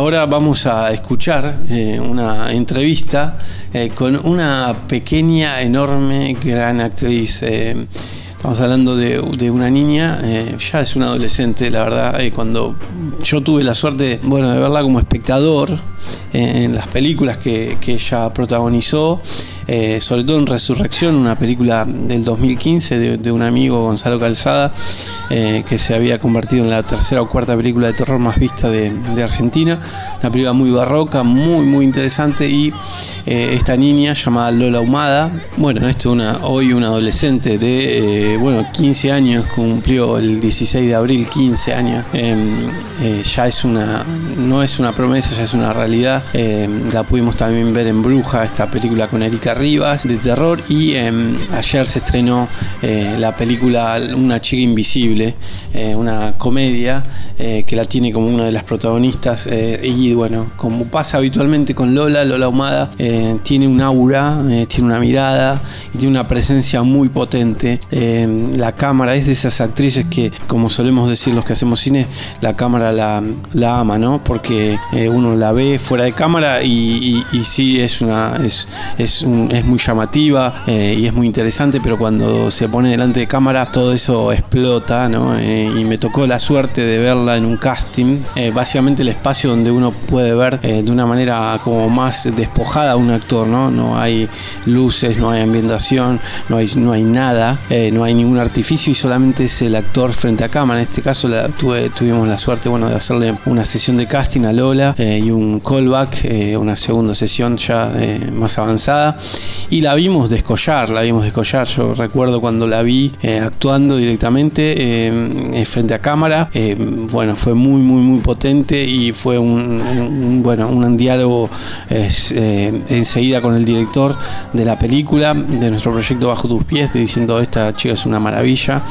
Ahora vamos a escuchar eh, una entrevista eh, con una pequeña, enorme, gran actriz. eh, estamos hablando de, una niña, ya es una adolescente, la verdad. cuando yo tuve la suerte, bueno, de verla como espectador en las películas que, ella protagonizó, sobre todo en Resurrección, una película del 2015 de, de un amigo Gonzalo Calzada, eh, que se había convertido en la tercera o cuarta película de terror más vista de, Argentina. Una película muy barroca, muy, muy interesante. Y eh, esta niña llamada Lola Humada, bueno, esto una, hoy una adolescente de, eh, bueno, 15 años, cumplió el 16 de abril, 15 años. Eh, ya es una, no es una promesa, ya es una realidad. Eh, la pudimos también ver en Bruja, esta película con Erika Rivas de terror. Y eh, ayer se estrenó la película Una chica invisible, eh, una comedia eh, que la tiene como una de las protagonistas. eh, y bueno, como pasa habitualmente con Lola, Lola Humada tiene un aura, tiene una mirada y tiene una presencia muy potente. La cámara es de esas actrices que, como solemos decir los que hacemos cine, la cámara la, ama, ¿no? Porque uno la ve fuera de cámara y, sí es una es, es, es muy llamativa y es muy interesante, pero cuando se pone delante de cámara todo eso explota, Eh, y me tocó la suerte de verla en un casting, eh, básicamente el espacio donde uno puede ver eh, de una manera como más despojada a un actor, ¿no? No hay luces, no hay ambientación, no hay, no hay nada, no hay ningún artificio y solamente es el actor frente a cámara. En este caso tuve, tuvimos la suerte bueno, de hacerle una sesión de casting a Lola y un callback, una segunda sesión ya más avanzada y la vimos descollar, la vimos descollar. Yo recuerdo cuando la vi actuando directamente eh, frente a cámara, eh, bueno, fue muy, muy, muy potente y fue un, bueno, un diálogo eh, enseguida con el director de la película, de nuestro proyecto Bajo tus pies, diciendo esta chica es una maravilla.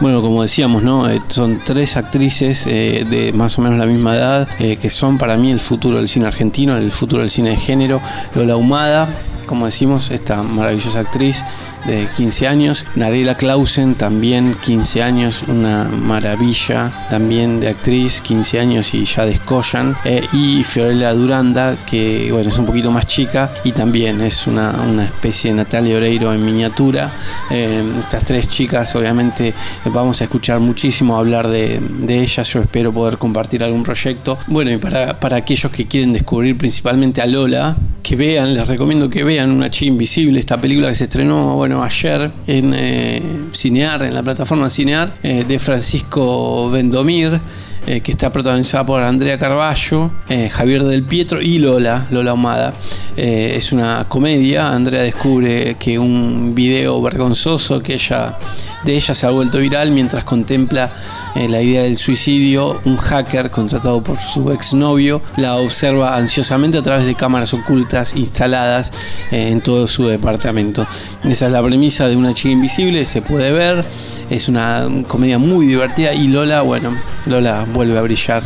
Bueno, como decíamos, ¿no? Son tres actrices de más o menos la misma edad que son para mí el futuro del cine argentino, el futuro del cine de género. Lola Humada, como decimos, esta maravillosa actriz de 15 años. Narela Clausen, también 15 años, una maravilla también de actriz, 15 años y ya descollan. Eh, y Fiorella Duranda, que bueno, es un poquito más chica y también es una, una especie de Natalia Oreiro en miniatura. Eh, estas tres chicas, obviamente, vamos a escuchar muchísimo hablar de, de ellas. Yo espero poder compartir algún proyecto. Bueno, y para, para aquellos que quieren descubrir principalmente a Lola, que vean, les recomiendo que vean Una chica invisible, esta película que se estrenó, bueno, ayer en eh, Cinear, en la plataforma Cinear, eh, de Francisco Vendomir. Eh, que está protagonizada por Andrea Carballo, eh, Javier del Pietro y Lola, Lola Humada. Eh, es una comedia, Andrea descubre que un video vergonzoso que ella, de ella se ha vuelto viral mientras contempla la idea del suicidio, un hacker contratado por su exnovio la observa ansiosamente a través de cámaras ocultas instaladas en todo su departamento. Esa es la premisa de Una chica invisible, se puede ver, es una comedia muy divertida. Y Lola, bueno, Lola vuelve a brillar.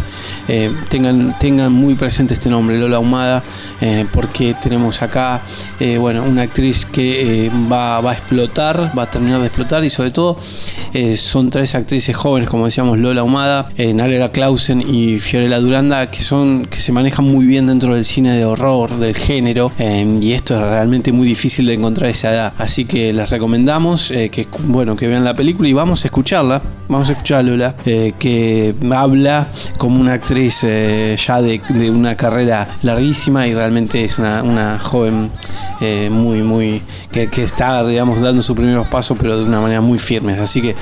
Eh, tengan, tengan muy presente este nombre, Lola Humada, eh, porque tenemos acá, eh, bueno, una actriz que eh, va, va a explotar, va a terminar de explotar y sobre todo son tres actrices jóvenes, como decíamos, Lola Humada, eh, Narela Clausen y Fiorella Duranda, que son que se manejan muy bien dentro del cine de horror, del género, y esto es realmente muy difícil de encontrar esa edad. Así que les recomendamos que bueno que vean la película y vamos a escucharla, vamos a escuchar a Lola, eh, que habla como una actriz eh, ya de, de una carrera larguísima y realmente es una, una joven eh, muy, muy, que, que está, digamos, dando sus primeros pasos, pero de una manera muy firme. Así que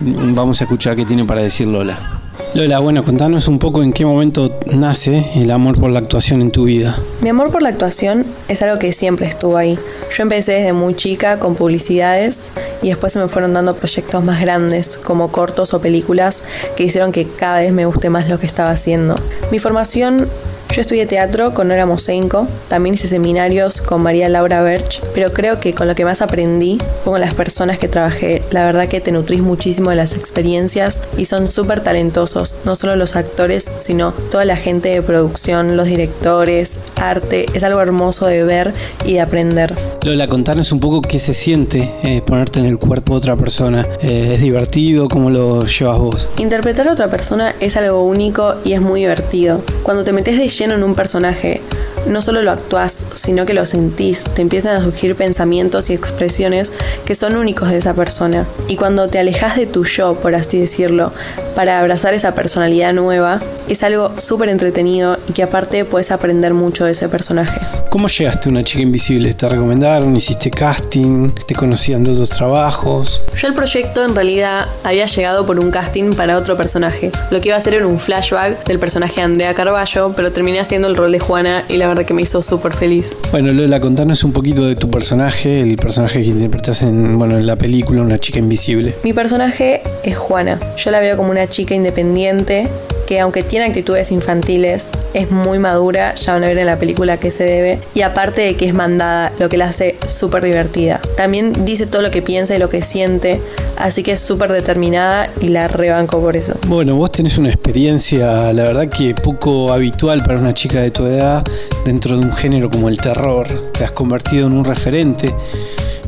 vamos a escuchar qué tiene para decir Lola. Lola, bueno, contanos un poco en qué momento nace el amor por la actuación en tu vida.
Mi amor por la actuación es algo que siempre estuvo ahí. Yo empecé desde muy chica con publicidades y después se me fueron dando proyectos más grandes, como cortos o películas, que hicieron que cada vez me guste más lo que estaba haciendo. Mi formación yo estudié teatro con Nora Mosenko, también hice seminarios con María Laura Berch, pero creo que con lo que más aprendí fue con las personas que trabajé. La verdad que te nutrís muchísimo de las experiencias y son súper talentosos, no solo los actores, sino toda la gente de producción, los directores, arte. Es algo hermoso de ver y de aprender.
Lola, contanos un poco qué se siente eh, ponerte en el cuerpo de otra persona. Eh, ¿Es divertido? ¿Cómo lo llevas vos?
Interpretar a otra persona es algo único y es muy divertido. Cuando te metes de lleno en un personaje, no solo lo actuás, sino que lo sentís, te empiezan a surgir pensamientos y expresiones que son únicos de esa persona. Y cuando te alejas de tu yo, por así decirlo, para abrazar esa personalidad nueva, es algo súper entretenido y que aparte puedes aprender mucho de ese personaje.
¿Cómo llegaste a una chica invisible? ¿Te recomendaron? ¿Hiciste casting? ¿Te conocían de otros trabajos?
Yo el proyecto en realidad había llegado por un casting para otro personaje. Lo que iba a hacer era un flashback del personaje de Andrea Carballo, pero terminé haciendo el rol de Juana y la verdad que me hizo súper feliz.
Bueno, Lola, contanos un poquito de tu personaje, el personaje que interpretas en, bueno, en la película Una chica invisible.
Mi personaje es Juana. Yo la veo como una chica independiente que aunque tiene actitudes infantiles, es muy madura, ya van a ver en la película a qué se debe, y aparte de que es mandada, lo que la hace súper divertida. También dice todo lo que piensa y lo que siente, así que es súper determinada y la rebanco por eso.
Bueno, vos tenés una experiencia, la verdad que poco habitual para una chica de tu edad dentro de un género como el terror. Te has convertido en un referente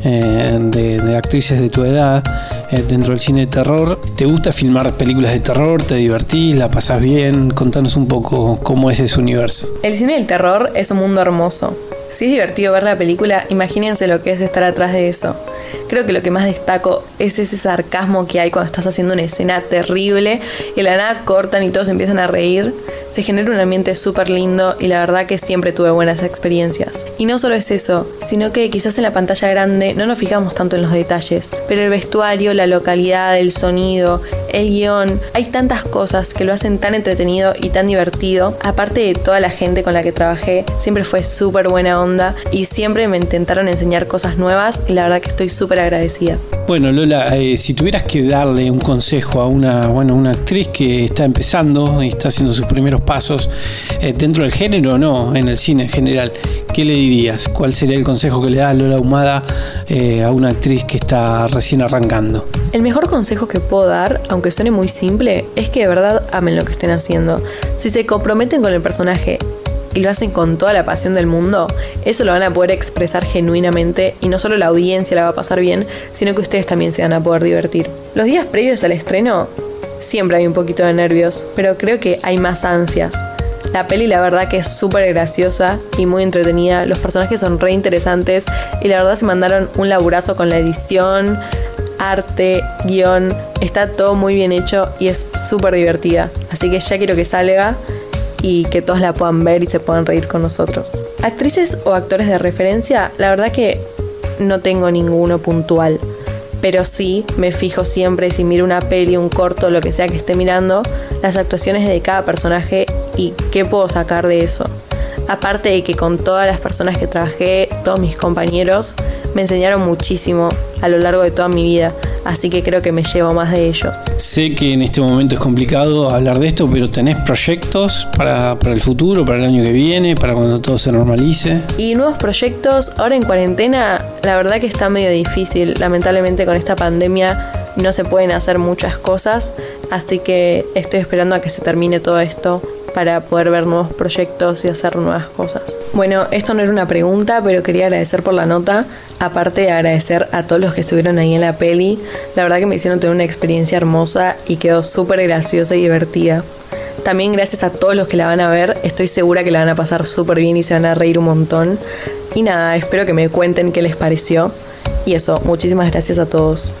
eh, de, de actrices de tu edad eh, dentro del cine de terror. ¿Te gusta filmar películas de terror? ¿Te divertís? ¿La pasás bien? Contanos un poco cómo es ese universo.
El cine del terror es un mundo hermoso. Si es divertido ver la película, imagínense lo que es estar atrás de eso. Creo que lo que más destaco es ese sarcasmo que hay cuando estás haciendo una escena terrible y la nada cortan y todos empiezan a reír. Se genera un ambiente súper lindo y la verdad que siempre tuve buenas experiencias. Y no solo es eso, sino que quizás en la pantalla grande no nos fijamos tanto en los detalles, pero el vestuario, la localidad, el sonido, el guion, hay tantas cosas que lo hacen tan entretenido y tan divertido. Aparte de toda la gente con la que trabajé, siempre fue súper buena onda y siempre me intentaron enseñar cosas nuevas y la verdad que estoy súper agradecida.
Bueno, Lola, eh, si tuvieras que darle un consejo a una, bueno, una actriz que está empezando y está haciendo sus primeros pasos eh, dentro del género o no, en el cine en general, ¿qué le dirías? ¿Cuál sería el consejo que le da Lola Humada eh, a una actriz que está recién arrancando?
El mejor consejo que puedo dar, aunque suene muy simple, es que de verdad amen lo que estén haciendo. Si se comprometen con el personaje y lo hacen con toda la pasión del mundo, eso lo van a poder expresar genuinamente y no solo la audiencia la va a pasar bien, sino que ustedes también se van a poder divertir. Los días previos al estreno siempre hay un poquito de nervios, pero creo que hay más ansias. La peli la verdad que es súper graciosa y muy entretenida, los personajes son re interesantes y la verdad se mandaron un laburazo con la edición, arte, guion, está todo muy bien hecho y es súper divertida. Así que ya quiero que salga y que todos la puedan ver y se puedan reír con nosotros. Actrices o actores de referencia, la verdad que no tengo ninguno puntual. Pero sí me fijo siempre si miro una peli, un corto, lo que sea que esté mirando, las actuaciones de cada personaje y qué puedo sacar de eso. Aparte de que con todas las personas que trabajé, todos mis compañeros, me enseñaron muchísimo a lo largo de toda mi vida, así que creo que me llevo más de ellos.
Sé que en este momento es complicado hablar de esto, pero ¿tenés proyectos para, para el futuro, para el año que viene, para cuando todo se normalice?
Y nuevos proyectos, ahora en cuarentena, la verdad que está medio difícil, lamentablemente con esta pandemia no se pueden hacer muchas cosas, así que estoy esperando a que se termine todo esto para poder ver nuevos proyectos y hacer nuevas cosas. Bueno, esto no era una pregunta, pero quería agradecer por la nota, aparte de agradecer a todos los que estuvieron ahí en la peli. La verdad que me hicieron tener una experiencia hermosa y quedó súper graciosa y divertida. También gracias a todos los que la van a ver, estoy segura que la van a pasar súper bien y se van a reír un montón. Y nada, espero que me cuenten qué les pareció. Y eso, muchísimas gracias a todos.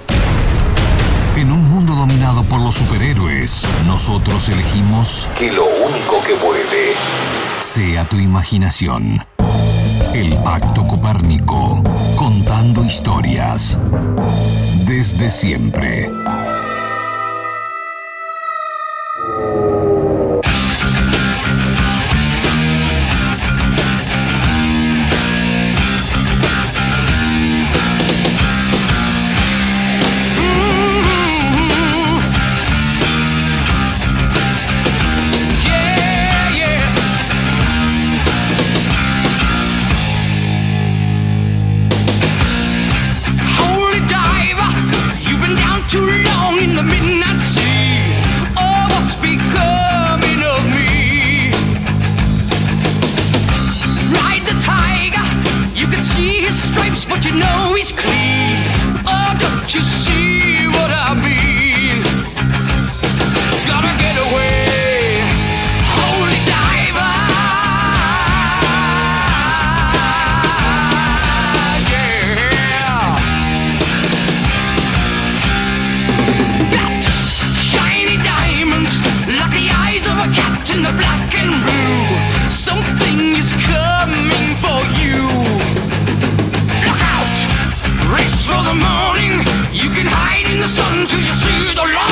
En un mundo dominado por los superhéroes, nosotros elegimos que lo único que vuele sea tu imaginación. El Pacto Copérnico, contando historias. Desde siempre.
You see 上，甚就有许
多人。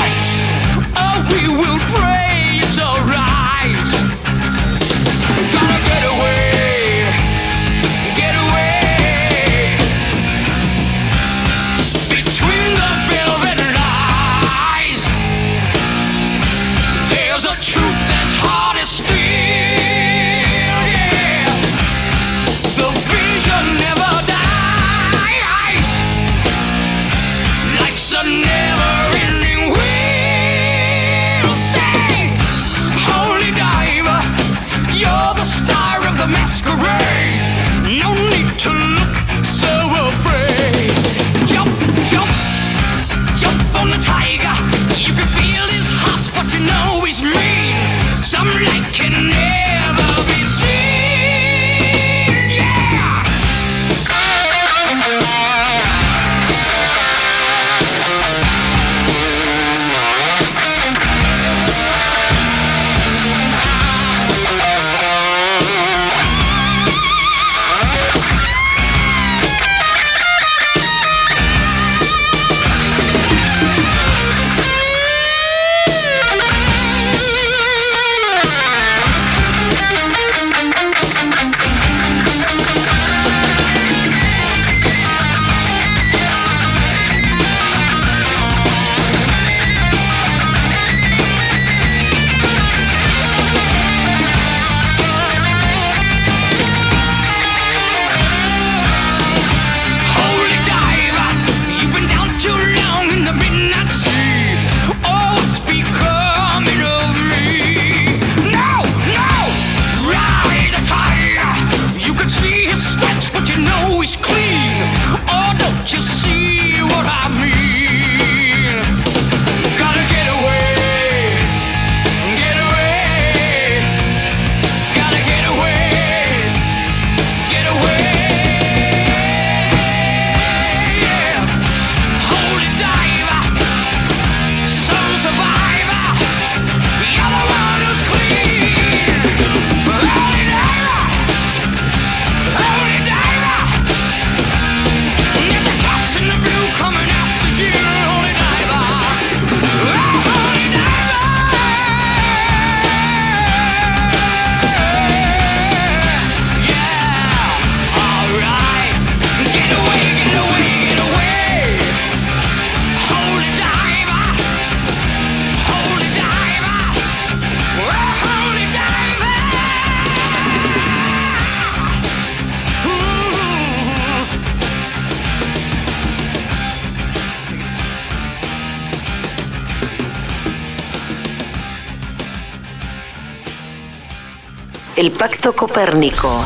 Copérnico.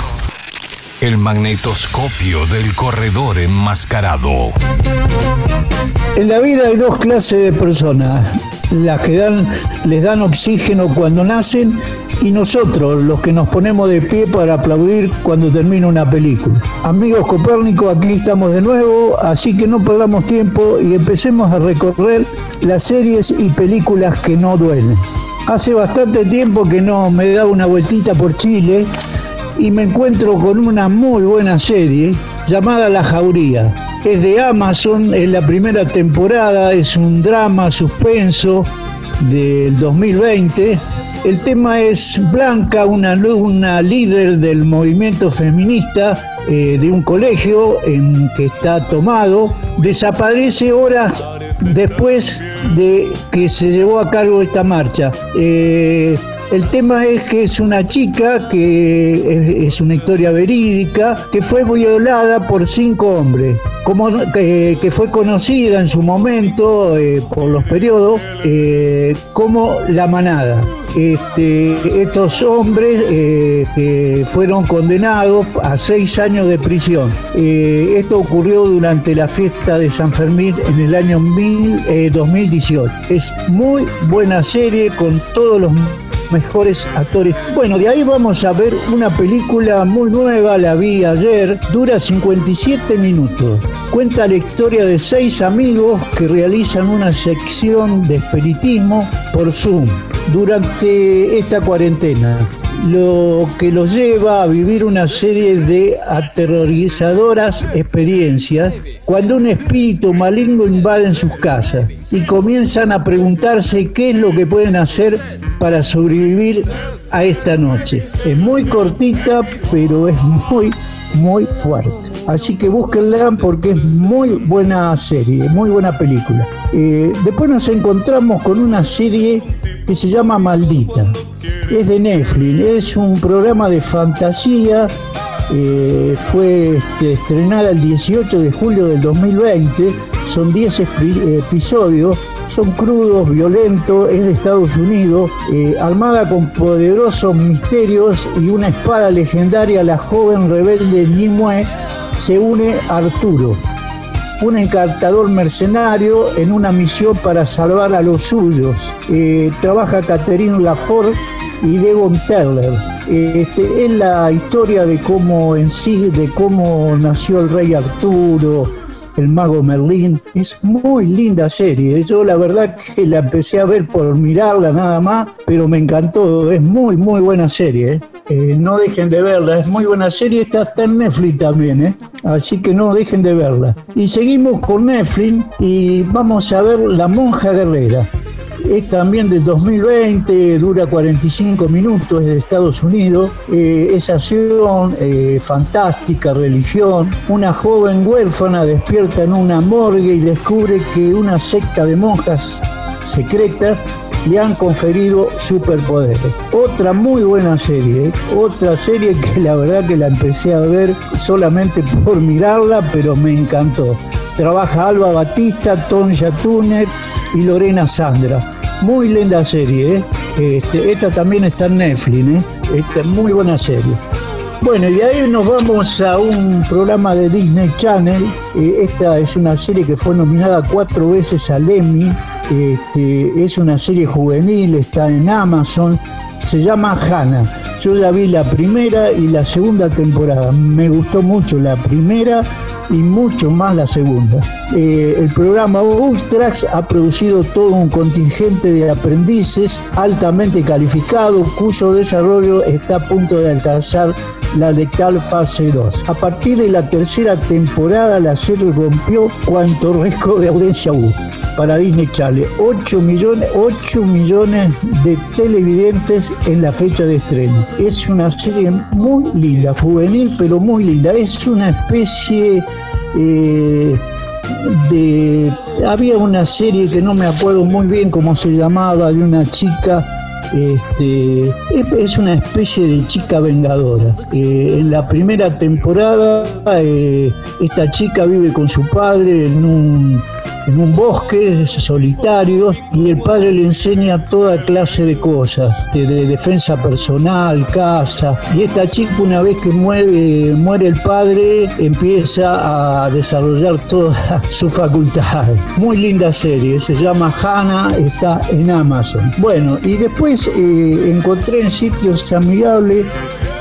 El magnetoscopio del corredor enmascarado.
En la vida hay dos clases de personas, las que dan, les dan oxígeno cuando nacen y nosotros, los que nos ponemos de pie para aplaudir cuando termina una película. Amigos Copérnico, aquí estamos de nuevo, así que no perdamos tiempo y empecemos a recorrer las series y películas que no duelen. Hace bastante tiempo que no me da una vueltita por Chile y me encuentro con una muy buena serie llamada La Jauría. Es de Amazon, es la primera temporada, es un drama suspenso del 2020. El tema es Blanca, una, líder del movimiento feminista eh, de un colegio en que está tomado, desaparece horas después de que se llevó a cabo esta marcha. Eh, el tema es que es una chica que es una historia verídica que fue violada por cinco hombres, como, que, que fue conocida en su momento eh, por los periodos eh, como la manada. Este, estos hombres eh, fueron condenados a seis años de prisión. Eh, esto ocurrió durante la fiesta de San Fermín en el año mil, eh, 2018. Es muy buena serie con todos los mejores actores. Bueno, de ahí vamos a ver una película muy nueva, la vi ayer, dura 57 minutos. Cuenta la historia de seis amigos que realizan una sección de espiritismo por Zoom durante esta cuarentena lo que los lleva a vivir una serie de aterrorizadoras experiencias cuando un espíritu maligno invade en sus casas y comienzan a preguntarse qué es lo que pueden hacer para sobrevivir a esta noche. Es muy cortita, pero es muy, muy fuerte. Así que búsquenla porque es muy buena serie, muy buena película. Eh, después nos encontramos con una serie que se llama Maldita. Es de Netflix, es un programa de fantasía. eh, fue este, estrenada el 18 de julio del 2020. Son 10 espi- episodios. Son crudos, violentos, es de Estados Unidos, eh, armada con poderosos misterios y una espada legendaria, la joven rebelde Nimue se une a Arturo, un encantador mercenario en una misión para salvar a los suyos. Eh, trabaja Catherine Lafort y Devon Teller. Eh, este, es la historia de cómo en sí, de cómo nació el rey Arturo, el mago Merlín. Es muy linda serie. Yo la verdad que la empecé a ver por mirarla nada más, pero me encantó. Es muy, muy buena serie. ¿eh? Eh, no dejen de verla, es muy buena serie. Esta está en Netflix también, ¿eh? así que no dejen de verla. Y seguimos con Netflix y vamos a ver La Monja Guerrera. Es también del 2020, dura 45 minutos, es de Estados Unidos. Eh, es acción, eh, fantástica, religión. Una joven huérfana despierta en una morgue y descubre que una secta de monjas secretas le han conferido superpoderes. Otra muy buena serie, ¿eh? otra serie que la verdad que la empecé a ver solamente por mirarla, pero me encantó. Trabaja Alba Batista, Tonya Turner y Lorena Sandra. Muy linda serie, ¿eh? Este, esta también está en Netflix, ¿eh? Esta es muy buena serie. Bueno, y ahí nos vamos a un programa de Disney Channel. Eh, esta es una serie que fue nominada cuatro veces al Emmy. Este, es una serie juvenil, está en Amazon. Se llama Hannah. Yo ya vi la primera y la segunda temporada. Me gustó mucho la primera y mucho más la segunda. Eh, el programa Ultrax ha producido todo un contingente de aprendices altamente calificados cuyo desarrollo está a punto de alcanzar la letal fase 2. A partir de la tercera temporada la serie rompió cuanto récord de audiencia hubo para Disney Channel. 8 millones, 8 millones de televidentes en la fecha de estreno. Es una serie muy linda, juvenil, pero muy linda. Es una especie eh, de... Había una serie que no me acuerdo muy bien cómo se llamaba, de una chica este, es- una especie de chica vengadora. Eh, en la primera temporada, eh, esta chica vive con su padre en un, en un bosque solitarios y el padre le enseña toda clase de cosas, de, de defensa personal, casa. Y esta chica una vez que muere, muere el padre empieza a desarrollar toda su facultad. Muy linda serie, se llama Hannah, está en Amazon. Bueno, y después eh, encontré en sitios amigables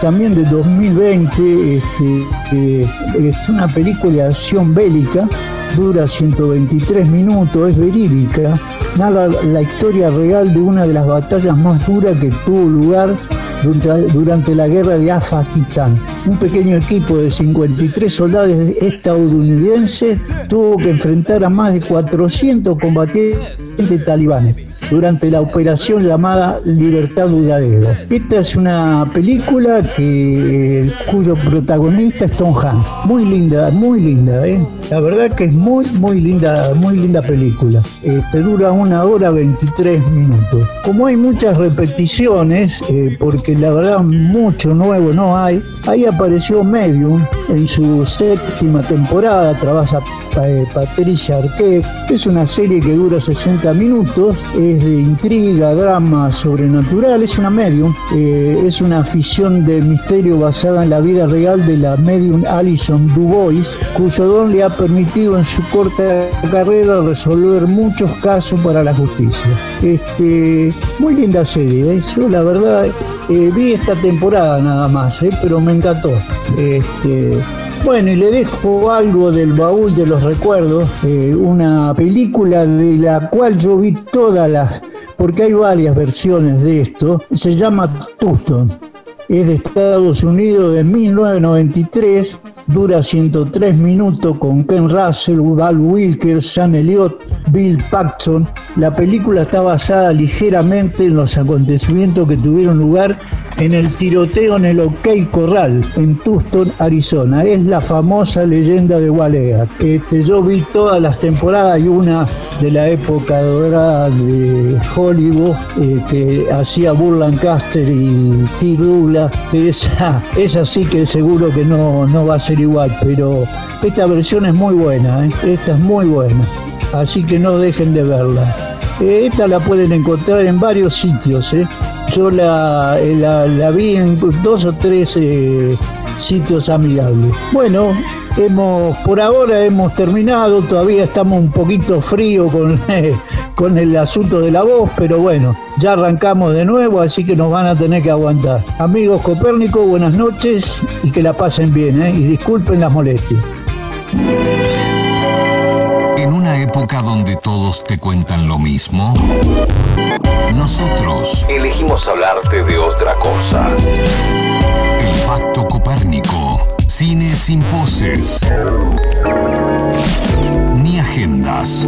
también de 2020 este, eh, es una película de acción bélica, dura 123 minutos, es verídica, narra la historia real de una de las batallas más duras que tuvo lugar durante, la guerra de Afganistán. Un pequeño equipo de 53 soldados estadounidenses tuvo que enfrentar a más de 400 combatientes talibanes durante la operación llamada Libertad Duradera. Esta es una película que, cuyo protagonista es Tom Hanks. Muy linda, muy linda, ¿eh? La verdad que es muy, muy linda, muy linda película. Este, dura una hora 23 minutos. Como hay muchas repeticiones, eh, porque la verdad mucho nuevo no hay, ahí apareció Medium en su séptima temporada, trabaja eh, Patricia Arquette. Es una serie que dura 60 minutos, es de intriga, drama, sobrenatural, es una medium, eh, es una ficción de misterio basada en la vida real de la medium Alison Dubois, cuyo don le ha permitido en su corta carrera resolver muchos casos para la justicia. Este, muy linda serie, ¿eh? yo la verdad eh, vi esta temporada nada más, pero me encantó. Este, bueno, y le dejo algo del baúl de los recuerdos, eh, una película de la cual yo vi todas las, porque hay varias versiones de esto, se llama Tuston. Es de Estados Unidos de 1993, dura 103 minutos con Ken Russell, Val Wilkers, Sam Elliott, Bill Paxton. La película está basada ligeramente en los acontecimientos que tuvieron lugar en el tiroteo en el OK Corral, en Tucson, Arizona. Es la famosa leyenda de Waleat. Este, yo vi todas las temporadas y una de la época dorada de Hollywood que hacía Burl Lancaster y T. Douglas. Esa, esa sí que seguro que no, no va a ser igual, pero esta versión es muy buena, ¿eh? esta es muy buena. Así que no dejen de verla. Eh, esta la pueden encontrar en varios sitios. ¿eh? Yo la, la, vi en dos o tres sitios amigables. Bueno, hemos por ahora hemos terminado, todavía estamos un poquito frío con, con el asunto de la voz, pero bueno, ya arrancamos de nuevo, así que nos van a tener que aguantar. Amigos Copérnico, buenas noches y que la pasen bien, ¿eh? y disculpen las molestias.
En una época donde todos te cuentan lo mismo, nosotros
Elegimos hablarte de otra cosa.
El Pacto Copérnico. Cine sin poses. Ni agendas.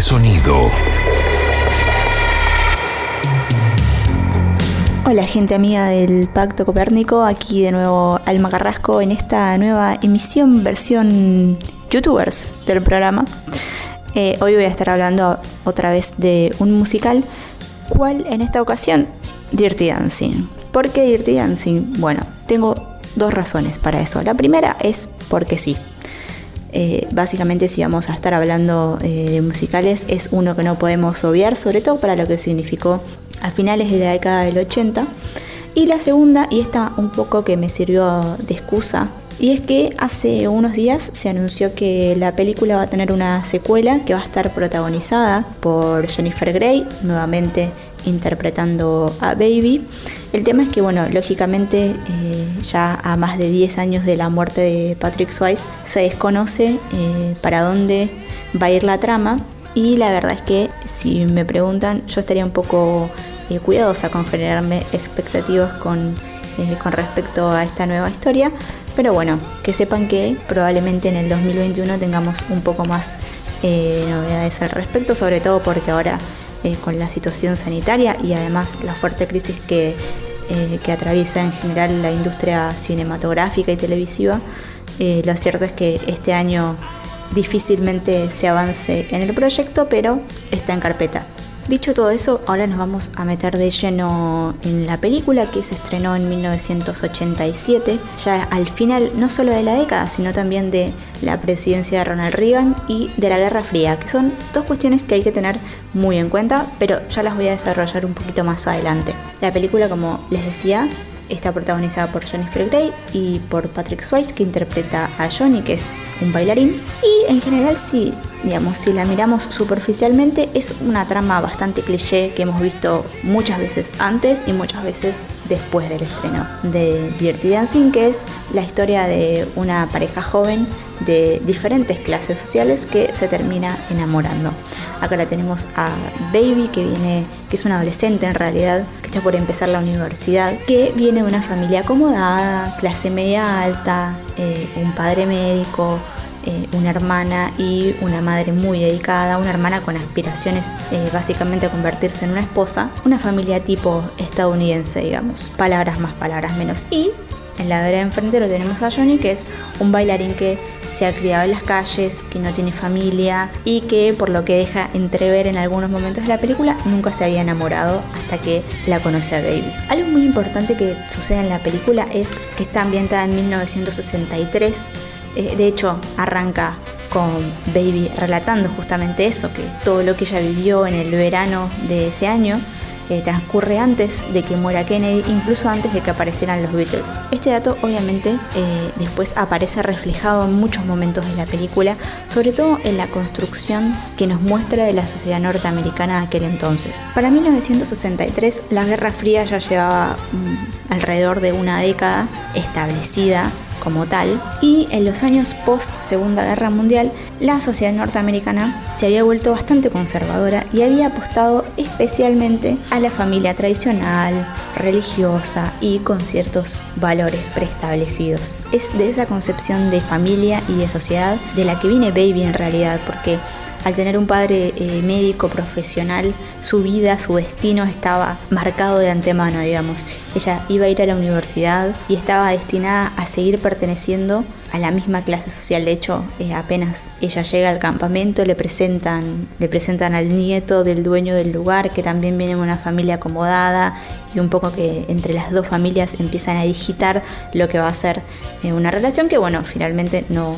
Sonido.
Hola gente amiga del Pacto Copérnico, aquí de nuevo Alma Carrasco en esta nueva emisión versión youtubers del programa. Eh, hoy voy a estar hablando otra vez de un musical. ¿Cuál en esta ocasión? Dirty Dancing. ¿Por qué Dirty Dancing? Bueno, tengo dos razones para eso. La primera es porque sí. Eh, básicamente si vamos a estar hablando eh, de musicales es uno que no podemos obviar, sobre todo para lo que significó a finales de la década del 80. Y la segunda, y esta un poco que me sirvió de excusa, y es que hace unos días se anunció que la película va a tener una secuela que va a estar protagonizada por Jennifer Grey, nuevamente interpretando a Baby. El tema es que, bueno, lógicamente eh, ya a más de 10 años de la muerte de Patrick Swayze se desconoce eh, para dónde va a ir la trama y la verdad es que si me preguntan yo estaría un poco eh, cuidadosa con generarme expectativas con, con respecto a esta nueva historia. Pero bueno, que sepan que probablemente en el 2021 tengamos un poco más novedades al respecto, sobre todo porque ahora eh, con la situación sanitaria y además la fuerte crisis que, eh, que atraviesa en general la industria cinematográfica y televisiva, eh, lo cierto es que este año difícilmente se avance en el proyecto, pero está en carpeta. Dicho todo eso, ahora nos vamos a meter de lleno en la película que se estrenó en 1987, ya al final no solo de la década, sino también de la presidencia de Ronald Reagan y de la Guerra Fría, que son dos cuestiones que hay que tener muy en cuenta, pero ya las voy a desarrollar un poquito más adelante. La película, como les decía, Está protagonizada por Jennifer Grey y por Patrick Swayze, que interpreta a Johnny, que es un bailarín. Y en general, si, digamos, si la miramos superficialmente, es una trama bastante cliché que hemos visto muchas veces antes y muchas veces después del estreno de Dirty Dancing, que es la historia de una pareja joven de diferentes clases sociales que se termina enamorando. Acá la tenemos a Baby, que viene, que es una adolescente en realidad, que está por empezar la universidad, que viene de una familia acomodada, clase media alta, eh, un padre médico, eh, una hermana y una madre muy dedicada, una hermana con aspiraciones eh, básicamente a convertirse en una esposa, una familia tipo estadounidense, digamos, palabras más, palabras menos. Y en la vereda enfrente lo tenemos a Johnny, que es un bailarín que se ha criado en las calles, que no tiene familia y que por lo que deja entrever en algunos momentos de la película nunca se había enamorado hasta que la conoce a Baby. Algo muy importante que sucede en la película es que está ambientada en 1963. Eh, de hecho, arranca con Baby relatando justamente eso, que todo lo que ella vivió en el verano de ese año eh, transcurre antes de que muera Kennedy, incluso antes de que aparecieran los Beatles. Este dato obviamente eh, después aparece reflejado en muchos momentos de la película, sobre todo en la construcción que nos muestra de la sociedad norteamericana de aquel entonces. Para 1963 la Guerra Fría ya llevaba mm, alrededor de una década establecida como tal, y en los años post Segunda Guerra Mundial, la sociedad norteamericana se había vuelto bastante conservadora y había apostado especialmente a la familia tradicional, religiosa y con ciertos valores preestablecidos. Es de esa concepción de familia y de sociedad de la que viene Baby en realidad, porque al tener un padre eh, médico profesional, su vida, su destino estaba marcado de antemano, digamos. Ella iba a ir a la universidad y estaba destinada a seguir perteneciendo a la misma clase social. De hecho, eh, apenas ella llega al campamento, le presentan, le presentan al nieto del dueño del lugar, que también viene de una familia acomodada, y un poco que entre las dos familias empiezan a digitar lo que va a ser eh, una relación que, bueno, finalmente no,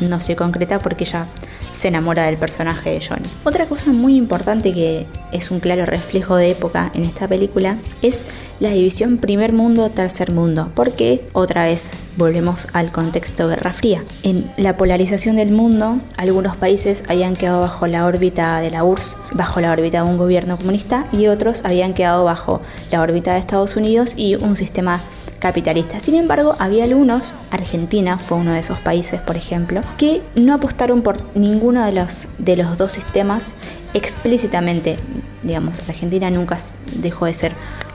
no se concreta porque ella se enamora del personaje de Johnny. Otra cosa muy importante que es un claro reflejo de época en esta película es la división primer mundo, tercer mundo, porque otra vez volvemos al contexto Guerra Fría. En la polarización del mundo, algunos países habían quedado bajo la órbita de la URSS, bajo la órbita de un gobierno comunista, y otros habían quedado bajo la órbita de Estados Unidos y un sistema capitalista. Sin embargo, había algunos, Argentina fue uno de esos países, por ejemplo, que no apostaron por ninguno de los, de los dos sistemas explícitamente. Digamos, Argentina nunca dejó de ser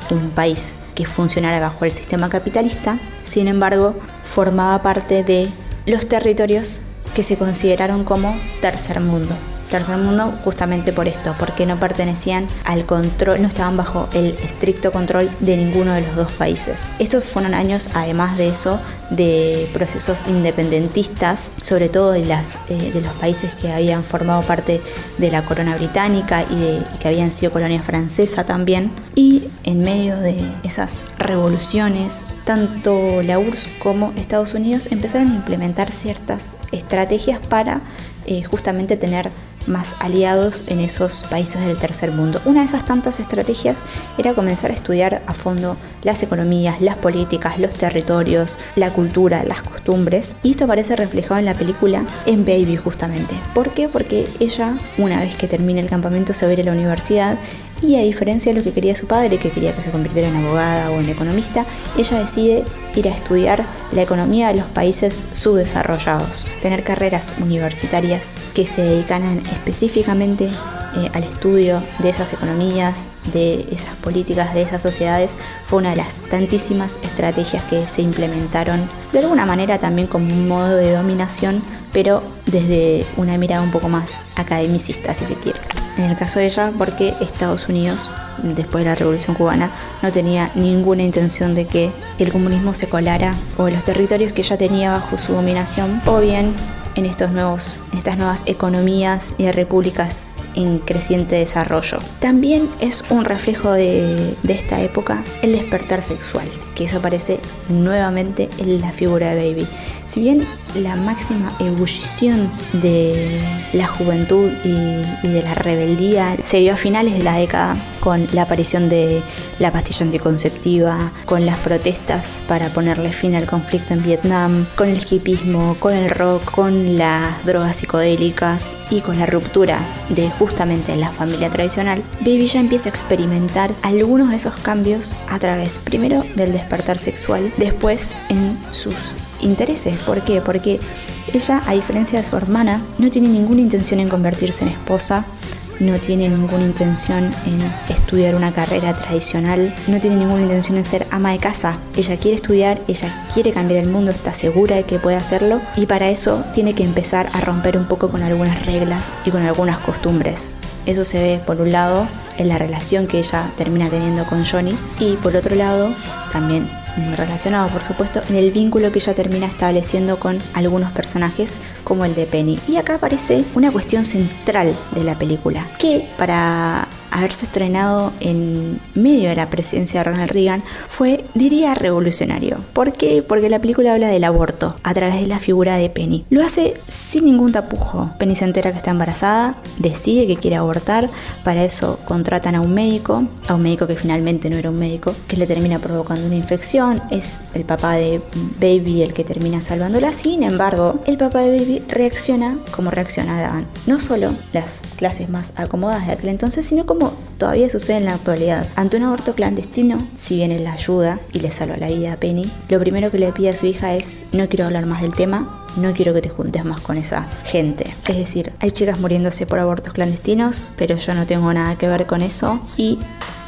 un país que funcionara bajo el sistema capitalista, sin embargo, formaba parte de los territorios que se consideraron como tercer mundo. Tercer mundo justamente por esto, porque no pertenecían al control, no estaban bajo el estricto control de ninguno de los dos países. Estos fueron años, además de eso, de procesos independentistas, sobre todo de, las, eh, de los países que habían formado parte de la corona británica y, de, que habían sido colonia francesa también. Y en medio de esas revoluciones, tanto la URSS como Estados Unidos empezaron a implementar ciertas estrategias para eh, justamente tener más aliados en esos países del tercer mundo. Una de esas tantas estrategias era comenzar a estudiar a fondo las economías, las políticas, los territorios, la cultura, las costumbres. Y esto aparece reflejado en la película En Baby justamente. ¿Por qué? Porque ella, una vez que termina el campamento, se va a ir a la universidad y a diferencia de lo que quería su padre, que quería que se convirtiera en abogada o en economista, ella decide ir a estudiar la economía de los países subdesarrollados, tener carreras universitarias que se dedican específicamente eh, al estudio de esas economías, de esas políticas, de esas sociedades, fue una de las tantísimas estrategias que se implementaron de alguna manera también como un modo de dominación, pero desde una mirada un poco más academicista, si se quiere. En el caso de ella, porque Estados Unidos, después de la Revolución Cubana, no tenía ninguna intención de que el comunismo se colara o los territorios que ella tenía bajo su dominación, o bien en, estos nuevos, en estas nuevas economías y repúblicas en creciente desarrollo. También es un reflejo de, de esta época el despertar sexual, que eso aparece nuevamente en la figura de Baby. Si bien la máxima ebullición de la juventud y, y de la rebeldía se dio a finales de la década con la aparición de la pastilla anticonceptiva, con las protestas para ponerle fin al conflicto en Vietnam, con el hipismo, con el rock, con las drogas psicodélicas y con la ruptura de justamente la familia tradicional, Baby ya empieza a experimentar algunos de esos cambios a través primero del despertar sexual, después en sus intereses. ¿Por qué? Porque ella, a diferencia de su hermana, no tiene ninguna intención en convertirse en esposa, no tiene ninguna intención en estudiar una carrera tradicional, no tiene ninguna intención en ser ama de casa. Ella quiere estudiar, ella quiere cambiar el mundo, está segura de que puede hacerlo y para eso tiene que empezar a romper un poco con algunas reglas y con algunas costumbres. Eso se ve por un lado en la relación que ella termina teniendo con Johnny y por otro lado también muy relacionado por supuesto en el vínculo que ella termina estableciendo con algunos personajes como el de Penny. Y acá aparece una cuestión central de la película, que para haberse estrenado en medio de la presidencia de Ronald Reagan fue, diría, revolucionario. ¿Por qué? Porque la película habla del aborto a través de la figura de Penny. Lo hace sin ningún tapujo. Penny se entera que está embarazada, decide que quiere abortar, para eso contratan a un médico, a un médico que finalmente no era un médico, que le termina provocando una infección, es el papá de Baby el que termina salvándola, sin embargo, el papá de Baby reacciona como reaccionaban no solo las clases más acomodadas de aquel entonces, sino como todavía sucede en la actualidad. Ante un aborto clandestino, si bien él la ayuda y le salva la vida a Penny, lo primero que le pide a su hija es no quiero hablar más del tema, no quiero que te juntes más con esa gente. Es decir, hay chicas muriéndose por abortos clandestinos, pero yo no tengo nada que ver con eso y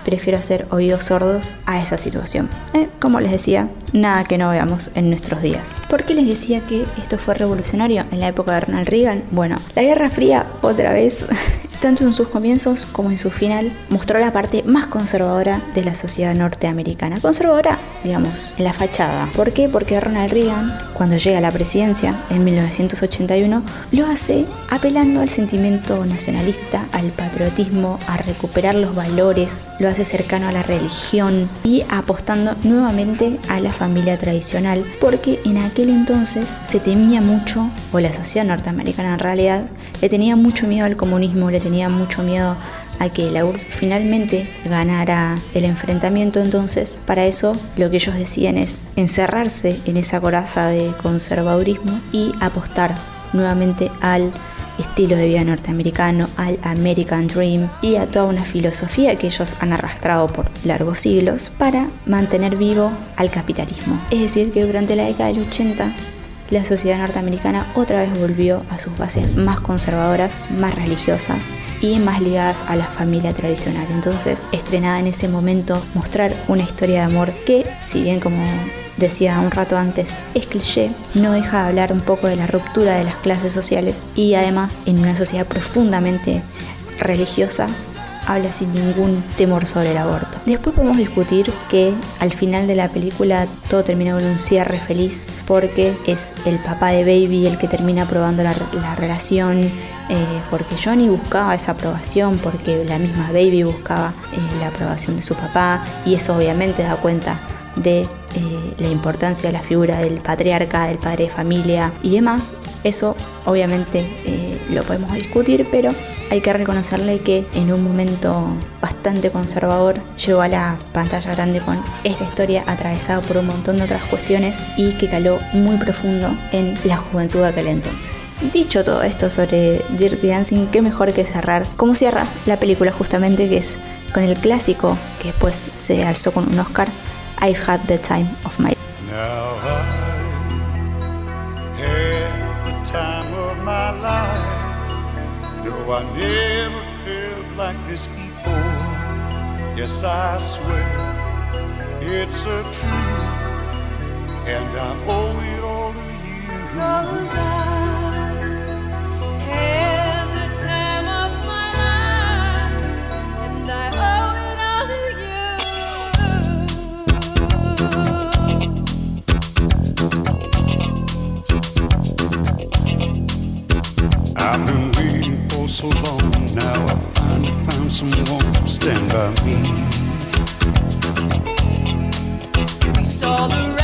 prefiero hacer oídos sordos a esa situación. Eh, como les decía, nada que no veamos en nuestros días. ¿Por qué les decía que esto fue revolucionario en la época de Ronald Reagan? Bueno, la Guerra Fría, otra vez, tanto en sus comienzos como en su final, mostró la parte más conservadora de la sociedad norteamericana. Conservadora, digamos, en la fachada. ¿Por qué? Porque Ronald Reagan, cuando llega a la presidencia en 1981, lo hace apelando al sentimiento nacionalista, al patriotismo, a recuperar los valores, lo hace cercano a la religión y apostando nuevamente a la familia tradicional, porque en aquel entonces se temía mucho, o la sociedad norteamericana en realidad, le tenía mucho miedo al comunismo, le tenía mucho miedo a que la URSS finalmente ganara el enfrentamiento entonces para eso lo que ellos decían es encerrarse en esa coraza de conservadurismo y apostar nuevamente al estilo de vida norteamericano, al American Dream y a toda una filosofía que ellos han arrastrado por largos siglos para mantener vivo al capitalismo. Es decir, que durante la década del 80 la sociedad norteamericana otra vez volvió a sus bases más conservadoras, más religiosas y más ligadas a la familia tradicional. Entonces, estrenada en ese momento, mostrar una historia de amor que, si bien como decía un rato antes, es cliché, no deja de hablar un poco de la ruptura de las clases sociales y además en una sociedad profundamente religiosa habla sin ningún temor sobre el aborto. Después podemos discutir que al final de la película todo termina con un cierre feliz porque es el papá de Baby el que termina aprobando la, la relación, eh, porque Johnny buscaba esa aprobación, porque la misma Baby buscaba eh, la aprobación de su papá y eso obviamente da cuenta de eh, la importancia de la figura del patriarca, del padre de familia y demás. Eso obviamente eh, lo podemos discutir, pero hay que reconocerle que en un momento bastante conservador llegó a la pantalla grande con esta historia atravesada por un montón de otras cuestiones y que caló muy profundo en la juventud de aquel entonces. Dicho todo esto sobre Dirty Dancing, qué mejor que cerrar, como cierra la película justamente, que es con el clásico que después se alzó con un Oscar, I've had the time of my
Now I had the time of my life. No, I never felt like this before. Yes, I swear it's a truth, and I owe it all to you.
Cause I had
I've been waiting for so long now. I finally found someone to stand by me.
We saw the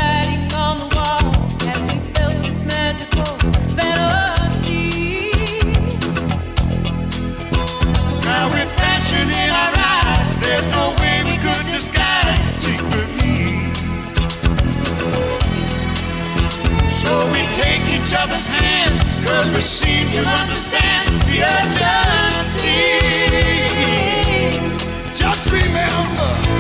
So we take each other's hand, cause we seem to understand the urgency. Just remember,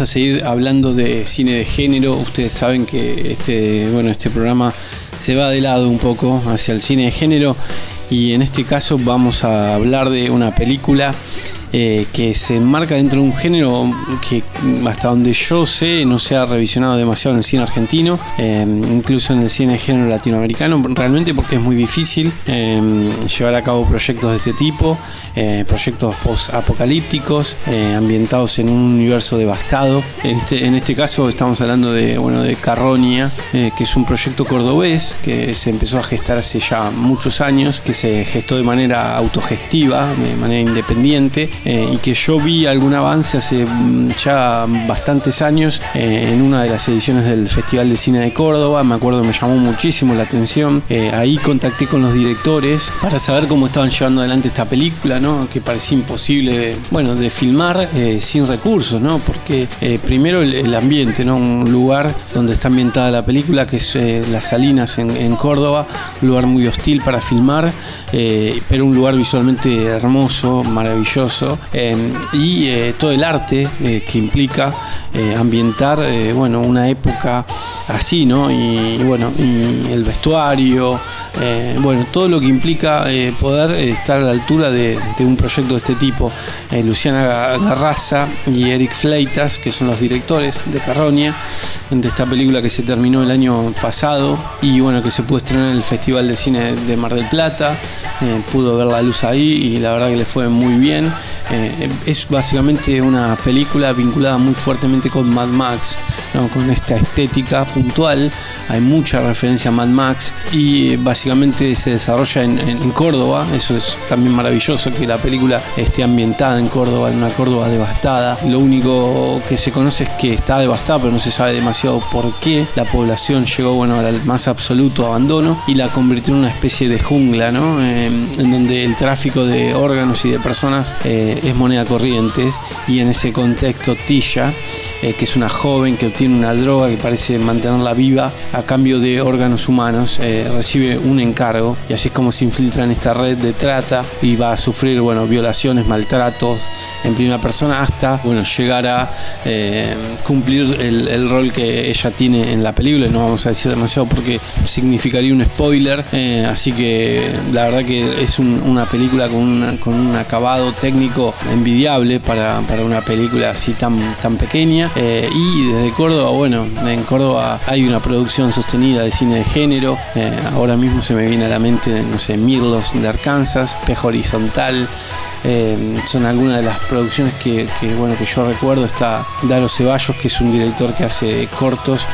a
seguir hablando de cine de género. Ustedes saben que este, bueno, este programa se va de lado un poco hacia el cine de género y en este caso vamos a hablar de una película eh, que se enmarca dentro de un género que hasta donde yo sé no se ha revisionado demasiado en el cine argentino, eh, incluso en el cine de género latinoamericano, realmente porque es muy difícil eh, llevar a cabo proyectos de este tipo, proyectos post-apocalípticos, ambientados en un universo devastado. En este, en este caso estamos hablando de, bueno, de Carronia, que es un proyecto cordobés que se empezó a gestar hace ya muchos años, que se gestó de manera autogestiva, de manera independiente, eh, y que yo vi algún avance hace mm, ya bastantes años eh, en una de las ediciones del Festival de Cine de Córdoba. Me acuerdo, me llamó muchísimo la atención. Eh, ahí contacté con los directores para saber cómo estaban llevando adelante esta película, que parecía imposible de, bueno, de filmar sin recursos, ¿no? porque primero el, ambiente, ¿no? un lugar donde está ambientada la película, que es Las Salinas en, en Córdoba, un lugar muy hostil para filmar, pero un lugar visualmente hermoso, maravilloso, y eh, todo el arte eh, que implica eh, ambientar eh, bueno, una época así, ¿no? Y, bueno, el vestuario, eh, bueno, todo lo que implica poder estar a la altura de, un proyecto de este tipo. Luciana Garraza y Eric Fleitas, que son los directores de Carronia, de esta película que se terminó el año pasado y bueno, que se pudo estrenar en el Festival de Cine de Mar del Plata, pudo ver la luz ahí y la verdad que le fue muy bien. Es básicamente una película vinculada muy fuertemente con Mad Max, con esta estética puntual. Hay mucha referencia a Mad Max y básicamente se desarrolla en, Córdoba. Eso es también maravilloso que la película esté ambientada en Córdoba, en una Córdoba devastada. Lo único que se conoce es que está devastada, pero no se sabe demasiado por qué. La población llegó bueno, al más absoluto abandono y la convirtió en una especie de jungla, ¿no? Eh, en donde el tráfico de órganos y de personas eh, es moneda corriente y en ese contexto Tisha, eh, que es una joven que obtiene una droga que parece mantenerla viva a cambio de órganos humanos, eh, recibe un encargo y así es como se infiltra en esta red de trata y va a sufrir bueno, violaciones, maltratos en primera persona hasta bueno, llegar a eh, cumplir el, rol que ella tiene en la película. No vamos a decir demasiado porque significaría un spoiler, así que la verdad que es un- una película con, una- con un acabado técnico envidiable para, para una película así tan, tan pequeña. Eh, y desde Córdoba, bueno, en Córdoba hay una producción sostenida de cine de género. Eh, ahora mismo se me viene a la mente, no sé, Mirlos de Arkansas, Pejo Horizontal. Eh, son algunas de las producciones que, bueno que yo recuerdo. Está Daro Ceballos que es un director que hace cortos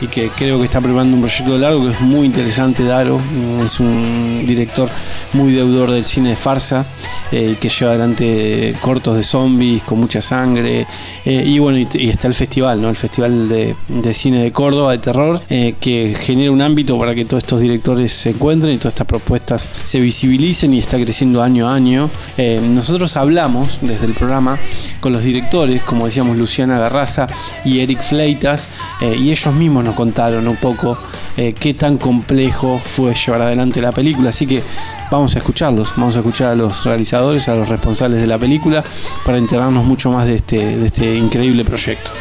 y que creo que está preparando un proyecto largo que es muy interesante Daro. Mm, es un director muy deudor del cine de farsa eh, que lleva adelante cortos de zombies con mucha sangre. Eh, y bueno y, está el festival no el festival de, de cine de Córdoba de terror eh, que genera un ámbito para que todos estos directores se encuentren y todas estas propuestas se visibilicen y está creciendo año a año. Eh, nosotros hablamos desde el programa con los directores, como decíamos Luciana Garraza y Eric Fleitas, eh, y ellos mismos nos contaron un poco eh, qué tan complejo fue llevar adelante la película. Así que vamos a escucharlos, vamos a escuchar a los realizadores, a los responsables de la película, para enterarnos mucho más de este, de este increíble proyecto.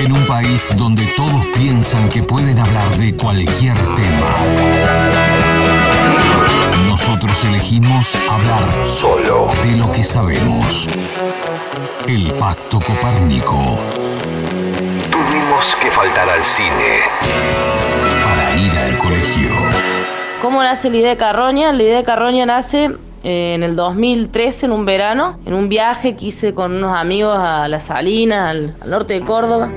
En un país donde todos piensan que pueden hablar de cualquier tema. Nosotros elegimos hablar solo de lo que sabemos. El Pacto Copérnico.
Tuvimos que faltar al cine.
Para ir al colegio.
¿Cómo nace la idea de Carroña? La idea de Carroña nace eh, en el 2013, en un verano, en un viaje que hice con unos amigos a Las Salinas, al, al norte de Córdoba.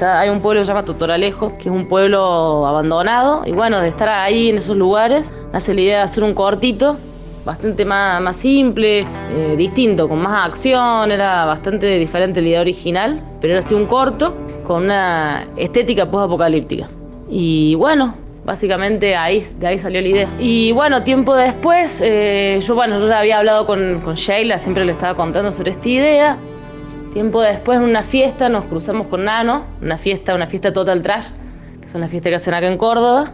Está- hay un pueblo que se llama Totoralejo, que es un pueblo abandonado. Y bueno, de estar ahí en esos lugares, nace la idea de hacer un cortito, bastante más, más simple, eh, distinto, con más acción. Era bastante diferente la idea original, pero era así un corto con una estética post-apocalíptica. Y bueno, básicamente ahí, de ahí salió la idea. Y bueno, tiempo después, eh, yo bueno, yo ya había hablado con, con Sheila, siempre le estaba contando sobre esta idea. Tiempo después, en una fiesta, nos cruzamos con Nano, una fiesta, una fiesta Total Trash, que es una fiesta que hacen acá en Córdoba.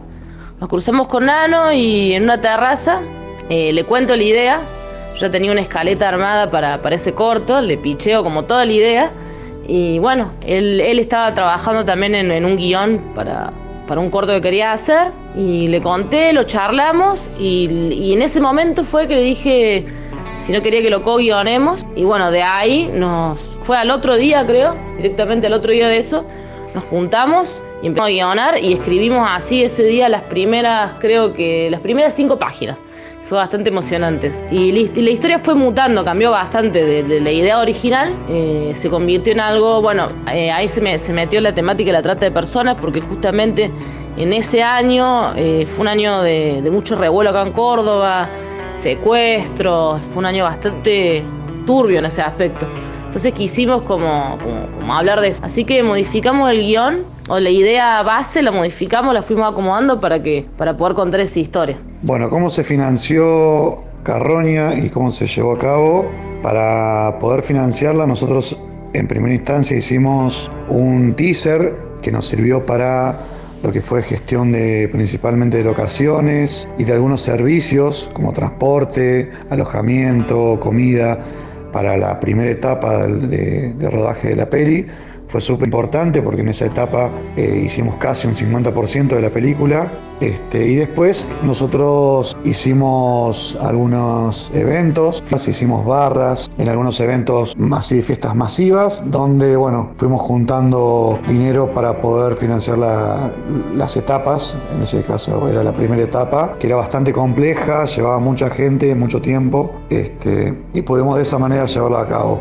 Nos cruzamos con Nano y en una terraza eh, le cuento la idea. Yo tenía una escaleta armada para, para ese corto, le picheo como toda la idea. Y bueno, él, él estaba trabajando también en, en un guion para, para un corto que quería hacer. Y le conté, lo charlamos. Y, y en ese momento fue que le dije si no quería que lo co-guionemos. Y bueno, de ahí nos. Fue al otro día, creo, directamente al otro día de eso. Nos juntamos y empezamos a guionar y escribimos así ese día las primeras, creo que las primeras cinco páginas. Fue bastante emocionantes. Y la, historia fue mutando, cambió bastante de, de la idea original. eh, se convirtió en algo, bueno, eh, ahí se, me- se metió la temática de la trata de personas porque justamente en ese año eh, fue un año de, de mucho revuelo acá en Córdoba, secuestros, fue un año bastante turbio en ese aspecto. Entonces quisimos como, como, como hablar de eso. Así que modificamos el guion, o la idea base la modificamos, la fuimos acomodando para, que, para poder contar esa historia.
Bueno, ¿cómo se financió Carroña y cómo se llevó a cabo? Para poder financiarla, nosotros en primera instancia hicimos un teaser que nos sirvió para lo que fue gestión de principalmente de locaciones y de algunos servicios como transporte, alojamiento, comida para la primera etapa de rodaje de la peli. Fue súper importante porque en esa etapa eh, hicimos casi un 50% de la película. Este, y después nosotros hicimos algunos eventos, hicimos barras, en algunos eventos masi- fiestas masivas, donde bueno, fuimos juntando dinero para poder financiar la- las etapas. En ese caso era la primera etapa, que era bastante compleja, llevaba mucha gente, mucho tiempo, este, y pudimos de esa manera llevarla a cabo.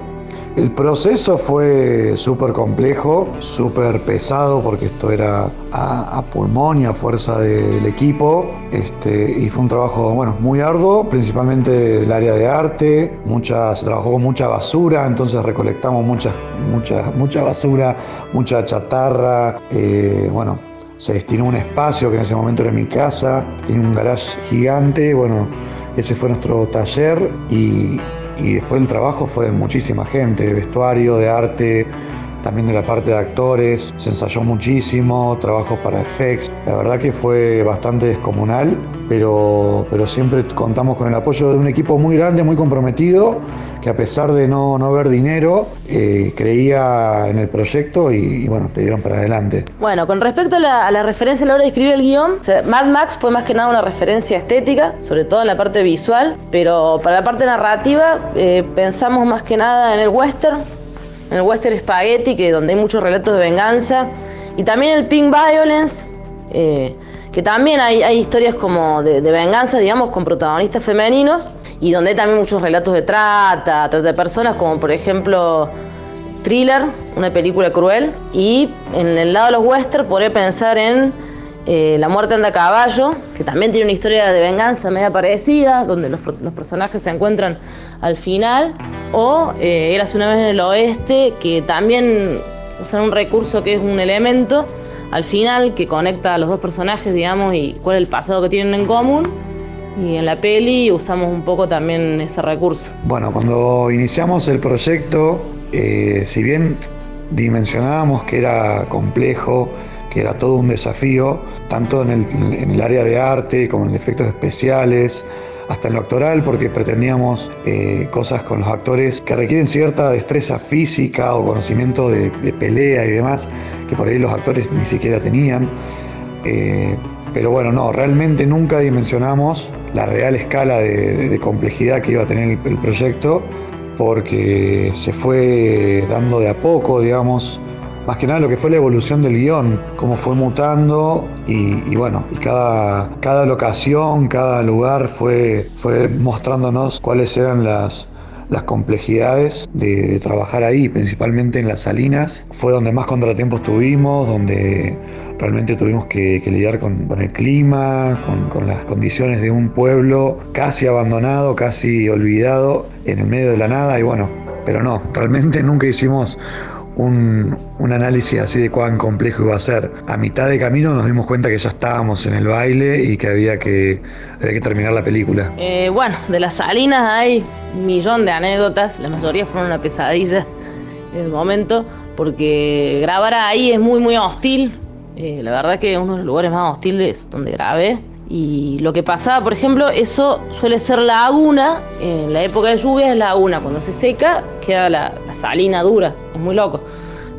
El proceso fue súper complejo, súper pesado, porque esto era a, pulmón y a fuerza de- del equipo. Este, y fue un trabajo bueno, muy arduo, principalmente del área de arte. Mucha, se trabajó con mucha basura, entonces recolectamos mucha, mucha, mucha basura, mucha chatarra. eh, bueno, se destinó un espacio que en ese momento era mi casa, tiene un garage gigante, bueno, ese fue nuestro taller y, y después el trabajo fue de muchísima gente, de vestuario, de arte, también de la parte de actores, se ensayó muchísimo, trabajos para effects, la verdad que fue bastante descomunal, pero, pero siempre contamos con el apoyo de un equipo muy grande, muy comprometido, que a pesar de no, no ver dinero, eh, creía en el proyecto y, y bueno, le dieron para adelante.
Bueno, con respecto a la, referencia a la hora de escribir el guion, Mad Max fue más que nada una referencia estética, sobre todo en la parte visual, pero para la parte narrativa eh, pensamos más que nada en el western, en el western spaghetti, que donde hay muchos relatos de venganza, y también el pink violence, eh, que también hay, hay historias como de, de venganza, digamos, con protagonistas femeninos, y donde hay también muchos relatos de trata, trata de personas, como por ejemplo Thriller, una película cruel, y en el lado de los western podría pensar en eh, La muerte anda a caballo, que también tiene una historia de venganza media parecida, donde los, los personajes se encuentran al final, o eh, Eras una vez en el oeste, que también usan un recurso que es un elemento al final que conecta a los dos personajes, digamos, y cuál es el pasado que tienen en común. Y en la peli usamos un poco también ese recurso.
Bueno, cuando iniciamos el proyecto, eh, si bien dimensionábamos que era complejo, era todo un desafío, tanto en el, área de arte como en efectos especiales, hasta en lo actoral, porque pretendíamos eh, cosas con los actores que requieren cierta destreza física o conocimiento de, pelea y demás, que por ahí los actores ni siquiera tenían. Eh, pero bueno, no, realmente nunca dimensionamos la real escala de, complejidad que iba a tener el proyecto, porque se fue dando de a poco, digamos, más que nada lo que fue la evolución del guion, cómo fue mutando y, bueno, y cada, cada locación, cada lugar fue, fue mostrándonos cuáles eran las, las complejidades de, trabajar ahí, principalmente en las salinas. Fue donde más contratiempos tuvimos, donde realmente tuvimos que, lidiar con, el clima, con las condiciones de un pueblo casi abandonado, casi olvidado, en el medio de la nada. Y bueno, pero no, realmente nunca hicimos un, un, análisis así de cuán complejo iba a ser. A mitad de camino nos dimos cuenta que ya estábamos en el baile y que había que, había que terminar la película.
Eh, bueno, de las salinas hay un millón de anécdotas, la mayoría fueron una pesadilla en el momento, porque grabar ahí es muy, muy hostil. Eh, la verdad que uno de los lugares más hostiles donde grabé. Y lo que pasaba, por ejemplo, eso suele ser laguna, en la época de lluvia es laguna, cuando se seca queda la, la salina dura, es muy loco.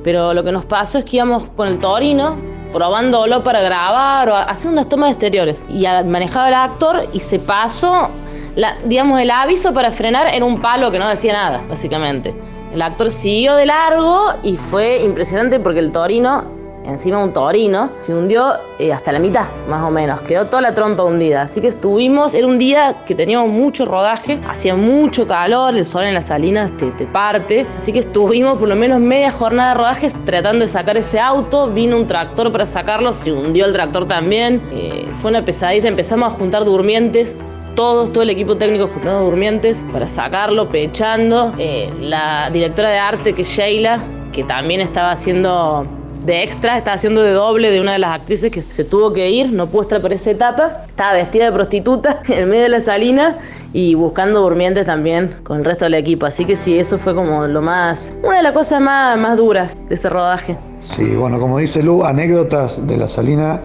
Pero lo que nos pasó es que íbamos con el torino, probándolo para grabar o hacer unas tomas exteriores. Y manejaba el actor y se pasó, la, digamos, el aviso para frenar en un palo que no decía nada, básicamente. El actor siguió de largo y fue impresionante porque el torino encima un torino, se hundió eh, hasta la mitad, más o menos. Quedó toda la trompa hundida. Así que estuvimos, era un día que teníamos mucho rodaje, hacía mucho calor, el sol en las salinas te, te parte. Así que estuvimos por lo menos media jornada de rodaje tratando de sacar ese auto. Vino un tractor para sacarlo, se hundió el tractor también. Eh, fue una pesadilla, empezamos a juntar durmientes todos, todo el equipo técnico juntando durmientes para sacarlo, pechando. Eh, la directora de arte, que es Sheila, que también estaba haciendo de extra, estaba haciendo de doble de una de las actrices que se tuvo que ir, no pudo estar por esa etapa, estaba vestida de prostituta en medio de la salina y buscando durmientes también con el resto del equipo. Así que sí, eso fue como lo más, una de las cosas más, más duras de ese rodaje.
Sí, bueno, como dice Lu, anécdotas de la salina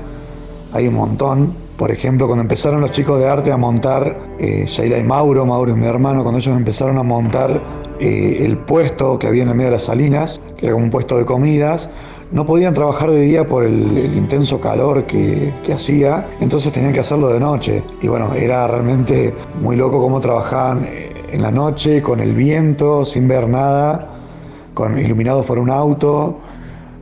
hay un montón. Por ejemplo, cuando empezaron los chicos de arte a montar, eh, Sheila y Mauro, Mauro y mi hermano, cuando ellos empezaron a montar eh, el puesto que había en el medio de las salinas, que era un puesto de comidas, no podían trabajar de día por el, intenso calor que, hacía, entonces tenían que hacerlo de noche. Y bueno, era realmente muy loco cómo trabajaban en la noche, con el viento, sin ver nada, con, iluminados por un auto.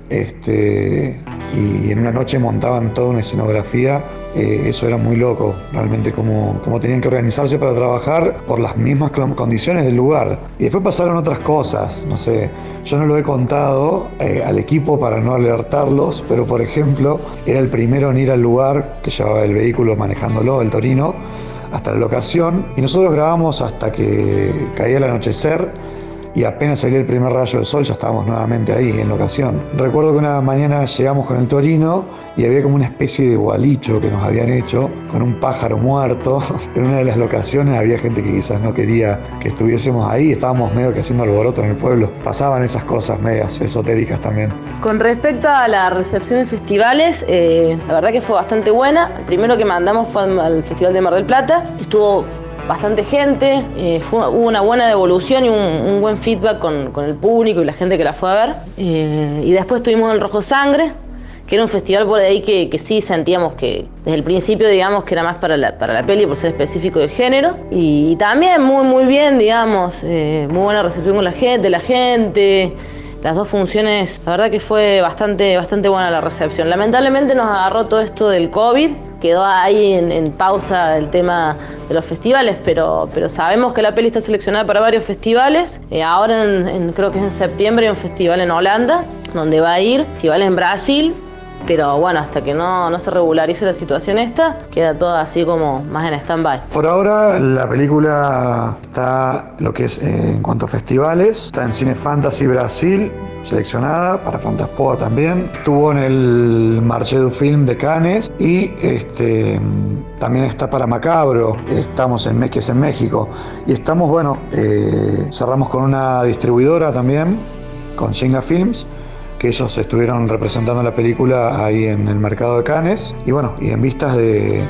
Este, y en una noche montaban toda una escenografía. Eh, eso era muy loco, realmente cómo, cómo tenían que organizarse para trabajar por las mismas condiciones del lugar. Y después pasaron otras cosas, no sé, yo no lo he contado eh, al equipo para no alertarlos, pero por ejemplo, era el primero en ir al lugar que llevaba el vehículo manejándolo, el Torino, hasta la locación, y nosotros grabamos hasta que caía el anochecer y apenas salió el primer rayo del sol ya estábamos nuevamente ahí en locación. Recuerdo que una mañana llegamos con el Torino y había como una especie de gualicho que nos habían hecho con un pájaro muerto. En una de las locaciones había gente que quizás no quería que estuviésemos ahí, estábamos medio que haciendo alboroto en el pueblo. Pasaban esas cosas medias esotéricas también.
Con respecto a la recepción de festivales, eh, la verdad que fue bastante buena. El primero que mandamos fue al Festival de Mar del Plata. Estuvo bastante gente, eh, hubo una buena devolución y un, buen feedback con, con, el público y la gente que la fue a ver. Eh, y después tuvimos el Rojo Sangre, que era un festival por ahí que, que, sí sentíamos que desde el principio digamos que era más para la, para la peli por ser específico de género. Y, y también muy muy bien, digamos, eh, muy buena recepción con la gente, la gente. Las dos funciones, la verdad que fue bastante, bastante buena la recepción. Lamentablemente nos agarró todo esto del COVID, quedó ahí en, en, pausa el tema de los festivales, pero, pero sabemos que la peli está seleccionada para varios festivales. Eh, ahora en, en, creo que es en septiembre hay un festival en Holanda, donde va a ir, festivales en Brasil, pero bueno, hasta que no, no, se regularice la situación esta, queda todo así como más en stand-by.
Por ahora la película está, lo que es eh, en cuanto a festivales, está en Cine Fantasy Brasil, seleccionada para Fantaspoa también, estuvo en el Marché du Film de Cannes y este, también está para Macabro, estamos en Meques en México. Y estamos, bueno, eh, cerramos con una distribuidora también, con Shinga Films, que ellos estuvieron representando la película ahí en el mercado de Cannes. Y bueno, y en vistas de,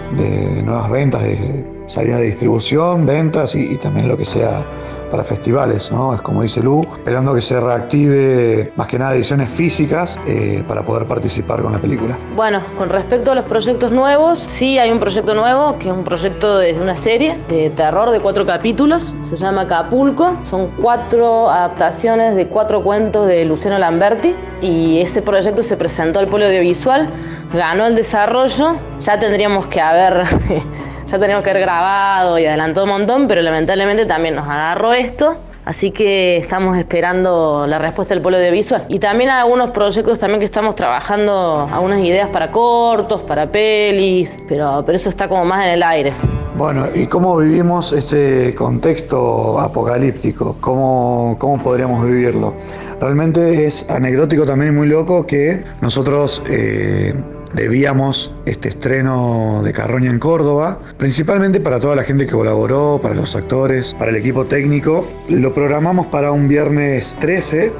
nuevas ventas, de salida de distribución, ventas y, también lo que sea para festivales, ¿no? Es como dice Lu, esperando que se reactive más que nada ediciones físicas eh, para poder participar con la película.
Bueno, con respecto a los proyectos nuevos, sí hay un proyecto nuevo, que es un proyecto de una serie de terror de cuatro capítulos, se llama Acapulco, son cuatro adaptaciones de cuatro cuentos de Luciano Lamberti y ese proyecto se presentó al Polo Audiovisual, ganó el desarrollo, ya tendríamos que haber... ya teníamos que haber grabado y adelantado un montón, pero lamentablemente también nos agarró esto. Así que estamos esperando la respuesta del polo de visual. Y también hay algunos proyectos también que estamos trabajando, algunas ideas para cortos, para pelis, pero, pero eso está como más en el aire.
Bueno, ¿y cómo vivimos este contexto apocalíptico? ¿Cómo, cómo podríamos vivirlo? Realmente es anecdótico también y muy loco que nosotros... Eh, debíamos este estreno de Carroña en Córdoba, principalmente para toda la gente que colaboró, para los actores, para el equipo técnico. Lo programamos para un viernes 13,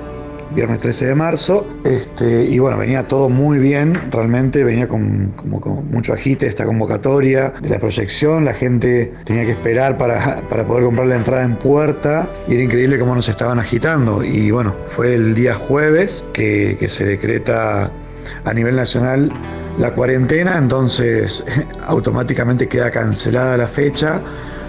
viernes 13 de marzo, este, y bueno, venía todo muy bien, realmente venía con, mucho agite esta convocatoria de la proyección, la gente tenía que esperar para, para poder comprar la entrada en puerta, y era increíble cómo nos estaban agitando, y bueno, fue el día jueves que se decreta a nivel nacional la cuarentena, entonces automáticamente queda cancelada la fecha.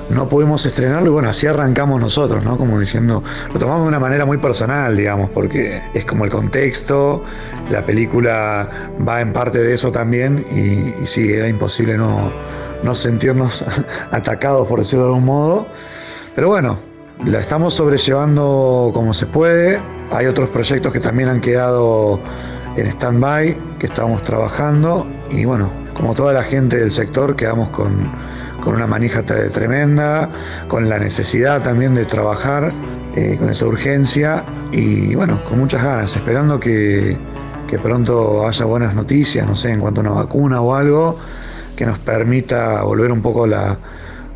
No pudimos estrenarlo y bueno, así arrancamos nosotros, ¿no? Como diciendo, lo tomamos de una manera muy personal, digamos, porque es como el contexto, la película va en parte de eso también y, y sí, era imposible no, no sentirnos atacados, por decirlo de algún modo. Pero bueno, la estamos sobrellevando como se puede. Hay otros proyectos que también han quedado en stand-by, que estábamos trabajando y bueno, como toda la gente del sector quedamos con, con una manija tremenda, con la necesidad también de trabajar, eh, con esa urgencia y bueno, con muchas ganas, esperando que, que pronto haya buenas noticias, no sé, en cuanto a una vacuna o algo que nos permita volver un poco a la,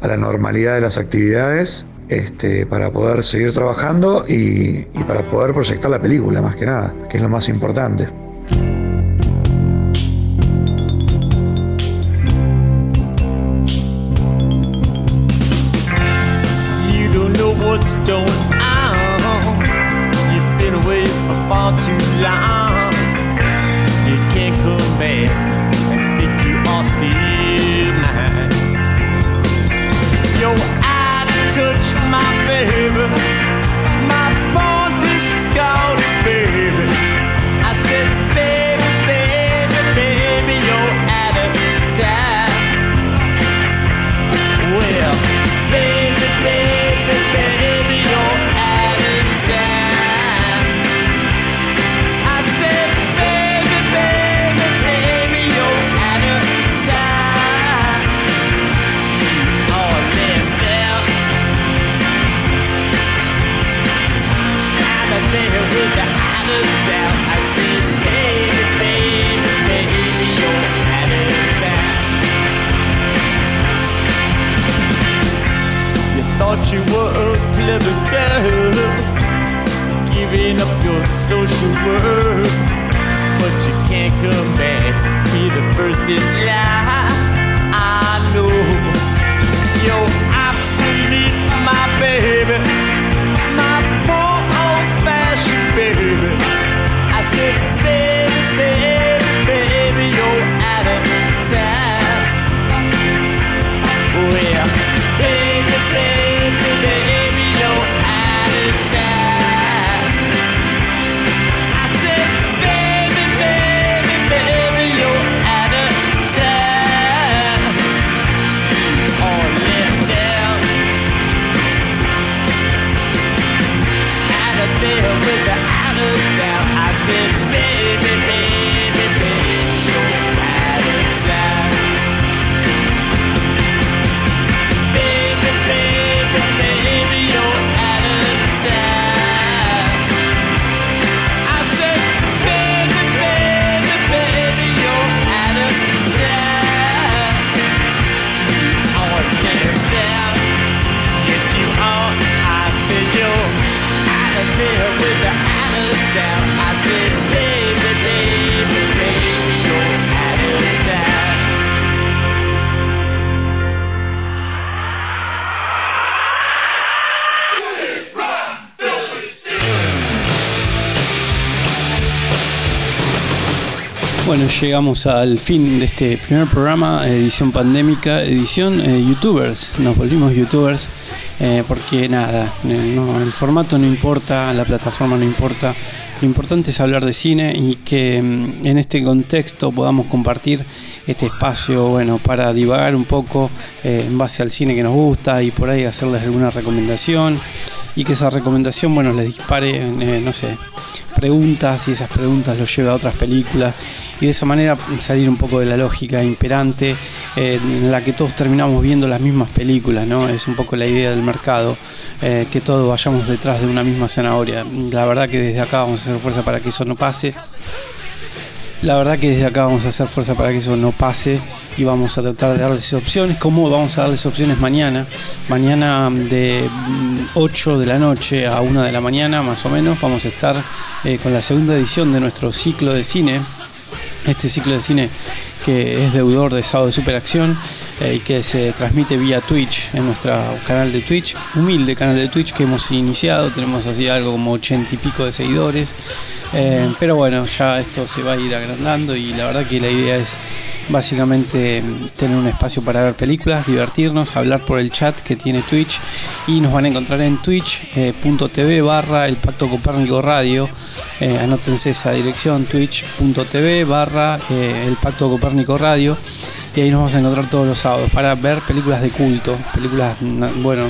a la normalidad de las actividades este, para poder seguir trabajando y para poder proyectar la película, más que nada, que es lo más importante.
thank you
llegamos al fin de este primer programa, edición pandémica, edición eh, youtubers. Nos volvimos youtubers eh, porque nada, eh, el formato no importa, la plataforma no importa. Lo importante es hablar de cine y que mm, en este contexto podamos compartir este espacio, bueno, para divagar un poco en base al cine que nos gusta y por ahí hacerles alguna recomendación y que esa recomendación, bueno, les dispare, no sé, preguntas y esas preguntas los lleve a otras películas y de esa manera salir un poco de la lógica imperante eh, en la que todos terminamos viendo las mismas películas, ¿no? Es un poco la idea del mercado, eh, que todos vayamos detrás de una misma zanahoria. La verdad que desde acá vamos a hacer fuerza para que eso no pase. La verdad que desde acá vamos a hacer fuerza para que eso no pase y vamos a tratar de darles opciones. ¿Cómo vamos a darles opciones mañana? Mañana de 8 de la noche a 1 de la mañana más o menos vamos a estar eh, con la segunda edición de nuestro ciclo de cine. Este ciclo de cine que es deudor de Sábado de Superacción eh, que se transmite vía Twitch en nuestro canal de Twitch, humilde canal de Twitch que hemos iniciado, tenemos así algo como ochenta y pico de seguidores, eh, pero bueno, ya esto se va a ir agrandando y la verdad que la idea es básicamente tener un espacio para ver películas, divertirnos, hablar por el chat que tiene Twitch y nos van a encontrar en twitch.tv barra el Pacto Copérnico Radio, eh, anótense esa dirección, twitch.tv barra eh, el Pacto Copérnico Radio y ahí nos vamos a encontrar todos los sábados para ver películas de culto, películas, bueno,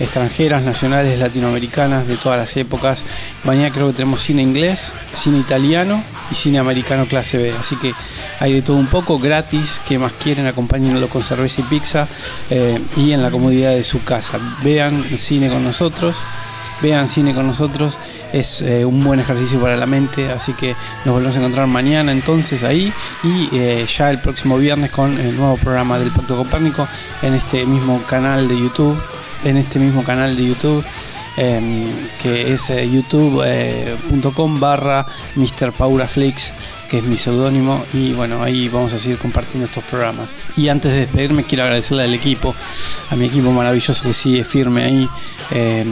extranjeras, nacionales, latinoamericanas, de todas las épocas. Mañana creo que tenemos cine inglés, cine italiano y cine americano clase B. Así que hay de todo un poco, gratis, que más quieren, acompáñenlo con cerveza y pizza eh, y en la comodidad de su casa. Vean cine con nosotros. Vean cine con nosotros, es eh, un buen ejercicio para la mente, así que nos volvemos a encontrar mañana entonces ahí y eh, ya el próximo viernes con el nuevo programa del Pacto Copérnico en este mismo canal de YouTube, en este mismo canal de YouTube eh, que es eh, youtube.com barra Mr. Pauraflix que es mi seudónimo y bueno ahí vamos a seguir compartiendo estos programas. Y antes de despedirme quiero agradecerle al equipo a mi equipo maravilloso que sigue firme ahí eh,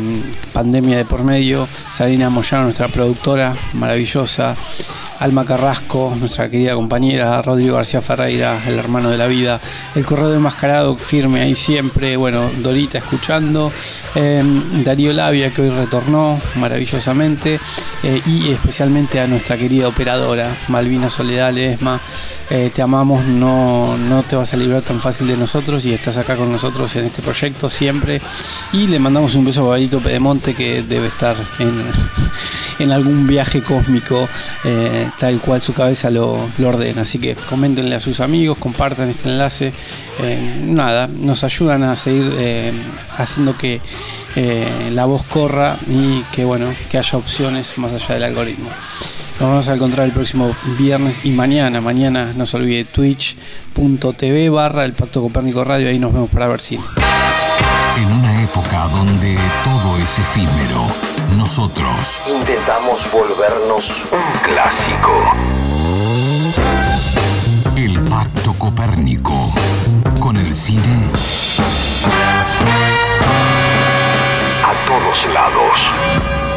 pandemia de por medio Salina Moyano nuestra productora maravillosa Alma Carrasco, nuestra querida compañera, Rodrigo García Ferreira, el hermano de la vida, el correo enmascarado firme ahí siempre, bueno, Dorita escuchando, eh, Darío Labia que hoy retornó maravillosamente eh, y especialmente a nuestra querida operadora, Malvina Soledad Ledesma, eh, te amamos, no, no te vas a librar tan fácil de nosotros y estás acá con nosotros en este proyecto siempre y le mandamos un beso a Babito Pedemonte que debe estar en, en algún viaje cósmico eh, tal cual su cabeza lo, lo ordena. Así que coméntenle a sus amigos, compartan este enlace. eh, nada, nos ayudan a seguir eh, haciendo que eh, la voz corra y que bueno, que haya opciones más allá del algoritmo. Nos vamos a encontrar el próximo viernes y mañana. Mañana no se olvide twitch.tv barra el Pacto Copérnico Radio. Ahí nos vemos para ver cine.
En una época donde todo es efímero, nosotros
Intentamos volvernos un clásico.
El Pacto Copérnico. Con el cine
A todos lados.